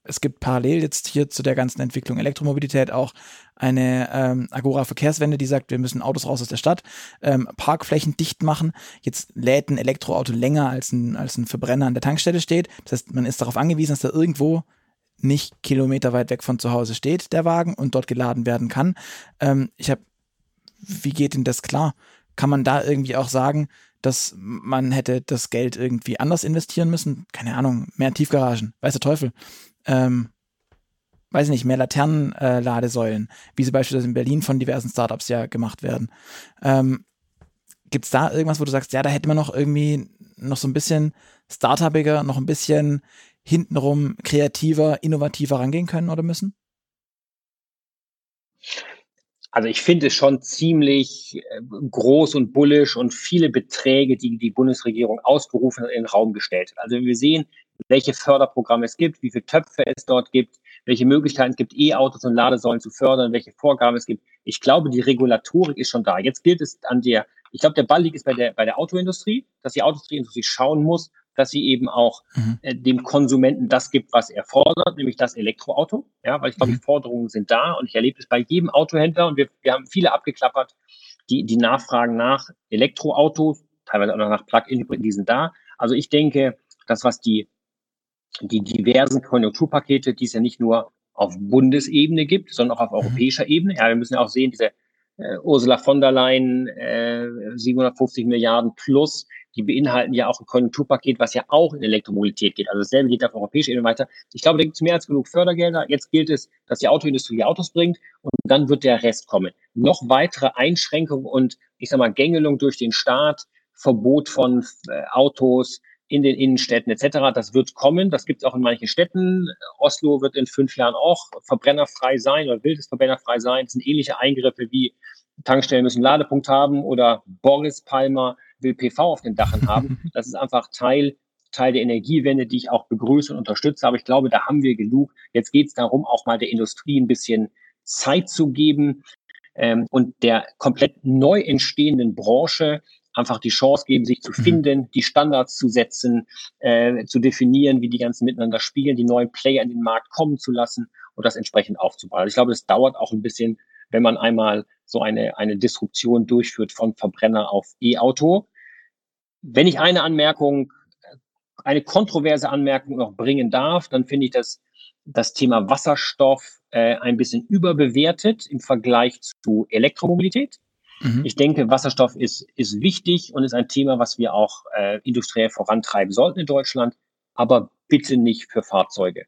[SPEAKER 1] es gibt parallel jetzt hier zu der ganzen Entwicklung Elektromobilität auch eine ähm, Agora Verkehrswende, die sagt, wir müssen Autos raus aus der Stadt, ähm, Parkflächen dicht machen. Jetzt lädt ein Elektroauto länger als ein, als ein Verbrenner an der Tankstelle steht. Das heißt, man ist darauf angewiesen, dass da irgendwo nicht Kilometer weit weg von zu Hause steht, der Wagen, und dort geladen werden kann. Ähm, ich habe, wie geht denn das klar? Kann man da irgendwie auch sagen, dass man hätte das Geld irgendwie anders investieren müssen? Keine Ahnung, mehr Tiefgaragen, weiß der Teufel ähm, weiß nicht, mehr Laternenladesäulen, äh, wie sie beispielsweise in Berlin von diversen Startups ja gemacht werden. Ähm, Gibt es da irgendwas, wo du sagst, ja, da hätte man noch irgendwie noch so ein bisschen startupiger, noch ein bisschen hintenrum kreativer, innovativer rangehen können oder müssen?
[SPEAKER 3] Also ich finde es schon ziemlich äh, groß und bullisch und viele Beträge, die die Bundesregierung ausgerufen hat, in den Raum gestellt hat. Also wir sehen, welche Förderprogramme es gibt, wie viele Töpfe es dort gibt, welche Möglichkeiten es gibt, E-Autos und Ladesäulen zu fördern, welche Vorgaben es gibt. Ich glaube, die Regulatorik ist schon da. Jetzt gilt es an der, ich glaube, der Ball liegt ist bei der, bei der Autoindustrie, dass die Autoindustrie schauen muss, dass sie eben auch mhm. äh, dem Konsumenten das gibt, was er fordert, nämlich das Elektroauto. Ja, weil ich glaube, mhm. die Forderungen sind da und ich erlebe es bei jedem Autohändler und wir, wir haben viele abgeklappert, die, die Nachfragen nach Elektroautos, teilweise auch noch nach Plug-in-Hybriden, die sind da. Also ich denke, das, was die, die diversen Konjunkturpakete, die es ja nicht nur auf Bundesebene gibt, sondern auch auf mhm. europäischer Ebene. Ja, wir müssen ja auch sehen, diese äh, Ursula von der Leyen, äh, 750 Milliarden plus, die beinhalten ja auch ein Konjunkturpaket, was ja auch in Elektromobilität geht. Also dasselbe geht auf europäischer Ebene weiter. Ich glaube, da gibt es mehr als genug Fördergelder. Jetzt gilt es, dass die Autoindustrie die Autos bringt und dann wird der Rest kommen. Noch weitere Einschränkungen und ich sag mal Gängelung durch den Staat, Verbot von äh, Autos in den Innenstädten etc. Das wird kommen. Das gibt es auch in manchen Städten. Oslo wird in fünf Jahren auch verbrennerfrei sein oder will es verbrennerfrei sein. Das sind ähnliche Eingriffe wie Tankstellen müssen Ladepunkt haben oder Boris Palmer will PV auf den Dachen haben. Das ist einfach Teil, Teil der Energiewende, die ich auch begrüße und unterstütze. Aber ich glaube, da haben wir genug. Jetzt geht es darum, auch mal der Industrie ein bisschen Zeit zu geben ähm, und der komplett neu entstehenden Branche einfach die Chance geben, sich zu mhm. finden, die Standards zu setzen, äh, zu definieren, wie die ganzen miteinander spielen, die neuen Player in den Markt kommen zu lassen und das entsprechend aufzubauen. Also ich glaube, das dauert auch ein bisschen, wenn man einmal so eine, eine Disruption durchführt von Verbrenner auf E-Auto. Wenn ich eine Anmerkung, eine kontroverse Anmerkung noch bringen darf, dann finde ich das, das Thema Wasserstoff äh, ein bisschen überbewertet im Vergleich zu Elektromobilität. Mhm. Ich denke, Wasserstoff ist, ist wichtig und ist ein Thema, was wir auch äh, industriell vorantreiben sollten in Deutschland, aber bitte nicht für Fahrzeuge.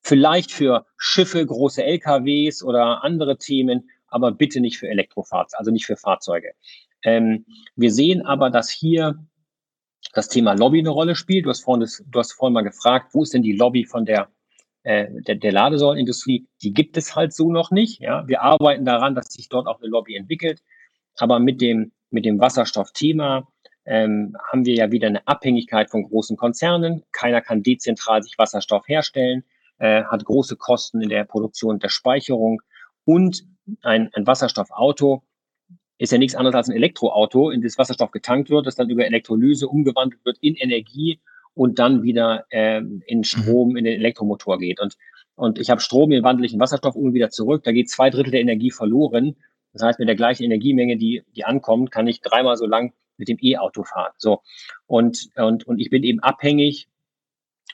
[SPEAKER 3] Vielleicht für Schiffe, große LKWs oder andere Themen, aber bitte nicht für Elektrofahrzeuge, also nicht für Fahrzeuge. Ähm, wir sehen aber, dass hier das Thema Lobby eine Rolle spielt. Du hast vorhin, das, du hast vorhin mal gefragt, wo ist denn die Lobby von der, äh, der, der Ladesäulenindustrie? Die gibt es halt so noch nicht. Ja? Wir arbeiten daran, dass sich dort auch eine Lobby entwickelt. Aber mit dem, mit dem Wasserstoffthema ähm, haben wir ja wieder eine Abhängigkeit von großen Konzernen. Keiner kann dezentral sich Wasserstoff herstellen, äh, hat große Kosten in der Produktion und der Speicherung. Und ein, ein Wasserstoffauto ist ja nichts anderes als ein Elektroauto, in das Wasserstoff getankt wird, das dann über Elektrolyse umgewandelt wird in Energie und dann wieder ähm, in mhm. Strom in den Elektromotor geht. Und, und ich habe Strom, den wandle ich in Wasserstoff irgendwie wieder zurück. Da geht zwei Drittel der Energie verloren. Das heißt, mit der gleichen Energiemenge, die, die ankommt, kann ich dreimal so lang mit dem E-Auto fahren. So. Und, und, und ich bin eben abhängig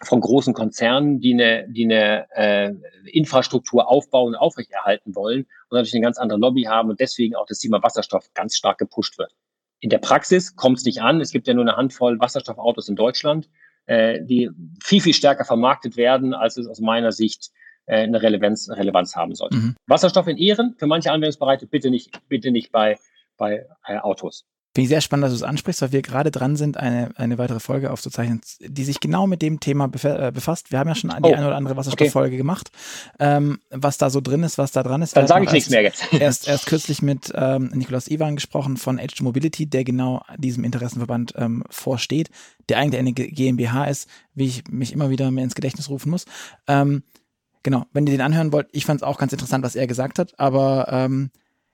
[SPEAKER 3] von großen Konzernen, die eine, die eine äh, Infrastruktur aufbauen und aufrechterhalten wollen und natürlich eine ganz andere Lobby haben und deswegen auch das Thema Wasserstoff ganz stark gepusht wird. In der Praxis kommt es nicht an. Es gibt ja nur eine Handvoll Wasserstoffautos in Deutschland, äh, die viel, viel stärker vermarktet werden, als es aus meiner Sicht eine Relevanz, Relevanz haben sollte. Mhm. Wasserstoff in Ehren, für manche Anwendungsbereiche bitte nicht, bitte nicht bei, bei äh, Autos.
[SPEAKER 1] Finde ich sehr spannend, dass du es ansprichst, weil wir gerade dran sind, eine, eine weitere Folge aufzuzeichnen, die sich genau mit dem Thema äh, befasst. Wir haben ja schon die oh, eine oder andere Wasserstofffolge okay. gemacht, ähm, was da so drin ist, was da dran ist.
[SPEAKER 3] Dann sage ich nichts mehr jetzt.
[SPEAKER 1] Erst, erst kürzlich mit ähm, Nikolaus Iwan gesprochen von Edge Mobility, der genau diesem Interessenverband ähm, vorsteht, der eigentlich eine GmbH ist, wie ich mich immer wieder mehr ins Gedächtnis rufen muss. Ähm, genau, wenn ihr den anhören wollt, ich fand es auch ganz interessant, was er gesagt hat, aber ähm,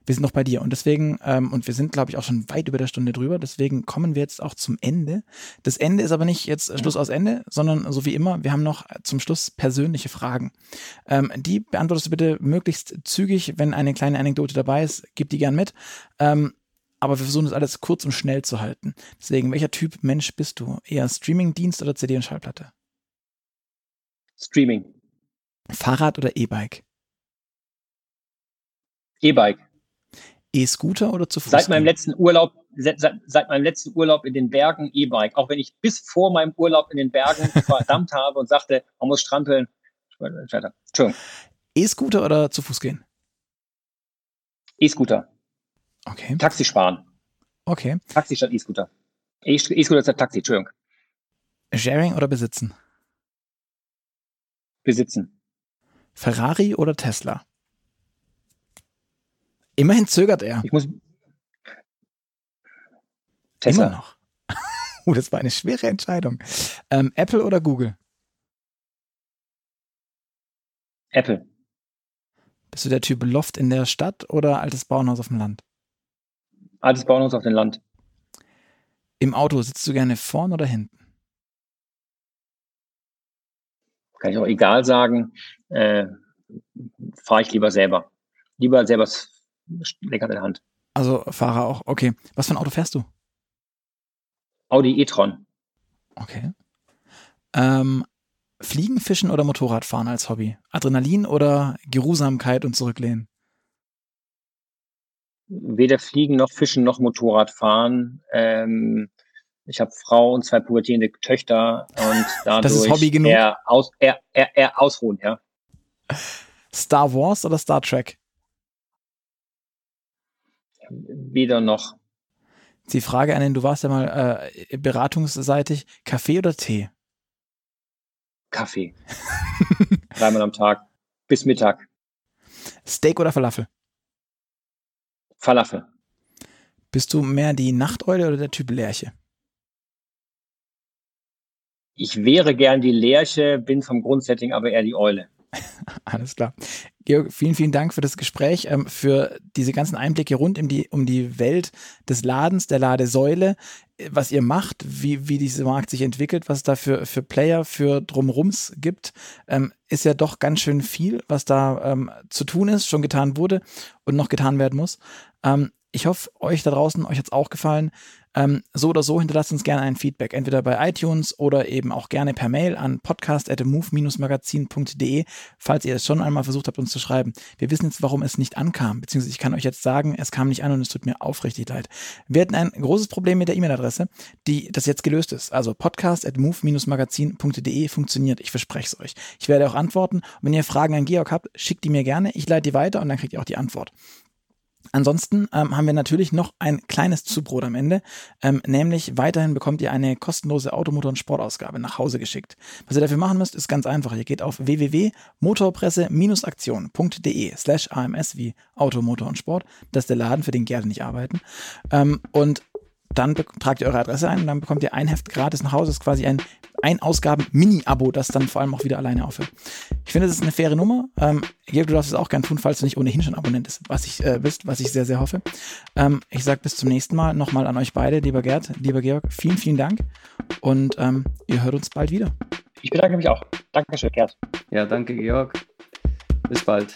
[SPEAKER 1] wir sind noch bei dir. Und deswegen, ähm, und wir sind, glaube ich, auch schon weit über der Stunde drüber, deswegen kommen wir jetzt auch zum Ende. Das Ende ist aber nicht jetzt Schluss aus Ende, sondern so wie immer, wir haben noch zum Schluss persönliche Fragen. Ähm, die beantwortest du bitte möglichst zügig, wenn eine kleine Anekdote dabei ist, gib die gern mit. Ähm, aber wir versuchen das alles kurz und schnell zu halten. Deswegen, welcher Typ Mensch bist du? Eher Streaming-Dienst oder CD und Schallplatte?
[SPEAKER 3] Streaming.
[SPEAKER 1] Fahrrad oder E-Bike?
[SPEAKER 3] E-Bike.
[SPEAKER 1] E-Scooter oder zu Fuß?
[SPEAKER 3] Seit meinem letzten Urlaub, seit, seit, meinem letzten Urlaub in den Bergen E-Bike. Auch wenn ich bis vor meinem Urlaub in den Bergen verdammt habe und sagte, man muss strampeln. Entschuldigung.
[SPEAKER 1] E-Scooter oder zu Fuß gehen?
[SPEAKER 3] E-Scooter.
[SPEAKER 1] Okay.
[SPEAKER 3] Taxi sparen.
[SPEAKER 1] Okay.
[SPEAKER 3] Taxi statt E-Scooter. E-Scooter statt Taxi, Entschuldigung.
[SPEAKER 1] Sharing oder besitzen?
[SPEAKER 3] Besitzen.
[SPEAKER 1] Ferrari oder Tesla? Immerhin zögert er.
[SPEAKER 3] Ich muss. Tesla.
[SPEAKER 1] Immer noch. uh, das war eine schwere Entscheidung. Ähm, Apple oder Google?
[SPEAKER 3] Apple.
[SPEAKER 1] Bist du der Typ Loft in der Stadt oder altes Bauernhaus auf dem Land?
[SPEAKER 3] Altes Bauernhaus auf dem Land.
[SPEAKER 1] Im Auto sitzt du gerne vorn oder hinten?
[SPEAKER 3] Kann ich auch egal sagen. Äh, Fahre ich lieber selber. Lieber selber das Lenker in der Hand.
[SPEAKER 1] Also Fahrer auch. Okay. Was für ein Auto fährst du?
[SPEAKER 3] Audi e-tron.
[SPEAKER 1] Okay. Ähm, Fliegen, Fischen oder Motorradfahren als Hobby? Adrenalin oder Geruhsamkeit und Zurücklehnen?
[SPEAKER 3] Weder Fliegen noch Fischen noch Motorradfahren. Ähm, ich habe Frau und zwei pubertierende Töchter und dadurch
[SPEAKER 1] das ist Hobby genug.
[SPEAKER 3] Eher, aus, eher, eher, eher ausruhen, ja.
[SPEAKER 1] Star Wars oder Star Trek?
[SPEAKER 3] Weder noch.
[SPEAKER 1] Die Frage an den, du warst ja mal äh, beratungsseitig, Kaffee oder Tee?
[SPEAKER 3] Kaffee. Dreimal am Tag. Bis Mittag.
[SPEAKER 1] Steak oder Falafel?
[SPEAKER 3] Falafel.
[SPEAKER 1] Bist du mehr die Nachteule oder der Typ Lerche?
[SPEAKER 3] Ich wäre gern die Lerche, bin vom Grundsetting aber eher die Eule.
[SPEAKER 1] Alles klar. Georg, vielen, vielen Dank für das Gespräch, ähm, für diese ganzen Einblicke rund um die, um die Welt des Ladens, der Ladesäule, was ihr macht, wie, wie dieser Markt sich entwickelt, was es da für, für Player, für Drumrums gibt, ähm, ist ja doch ganz schön viel, was da ähm, zu tun ist, schon getan wurde und noch getan werden muss. Ähm, ich hoffe, euch da draußen, euch hat es auch gefallen. Ähm, so oder so hinterlasst uns gerne ein Feedback, entweder bei iTunes oder eben auch gerne per Mail an podcast.move-magazin.de, falls ihr es schon einmal versucht habt, uns zu schreiben. Wir wissen jetzt, warum es nicht ankam, beziehungsweise ich kann euch jetzt sagen, es kam nicht an und es tut mir aufrichtig leid. Wir hatten ein großes Problem mit der E-Mail-Adresse, die das jetzt gelöst ist. Also podcast.move-magazin.de funktioniert. Ich verspreche es euch. Ich werde auch antworten. Und wenn ihr Fragen an Georg habt, schickt die mir gerne. Ich leite die weiter und dann kriegt ihr auch die Antwort. Ansonsten ähm, haben wir natürlich noch ein kleines Zubrot am Ende, ähm, nämlich weiterhin bekommt ihr eine kostenlose Automotor- und Sportausgabe nach Hause geschickt. Was ihr dafür machen müsst, ist ganz einfach. Ihr geht auf www.motorpresse-aktion.de slash AMS wie Auto, Motor und Sport. Das ist der Laden, für den gerne nicht arbeiten. Ähm, und dann tragt ihr eure Adresse ein und dann bekommt ihr ein Heft gratis nach Hause. Das ist quasi ein ein Ausgaben-Mini-Abo, das dann vor allem auch wieder alleine aufhört. Ich finde, das ist eine faire Nummer. Ähm, Georg, du darfst es auch gern tun, falls du nicht ohnehin schon Abonnent bist, was ich, äh, bist, was ich sehr, sehr hoffe. Ähm, ich sage bis zum nächsten Mal nochmal an euch beide, lieber Gerd, lieber Georg, vielen, vielen Dank und ähm, ihr hört uns bald wieder.
[SPEAKER 3] Ich bedanke mich auch. Dankeschön, Gerd.
[SPEAKER 2] Ja, danke, Georg. Bis bald.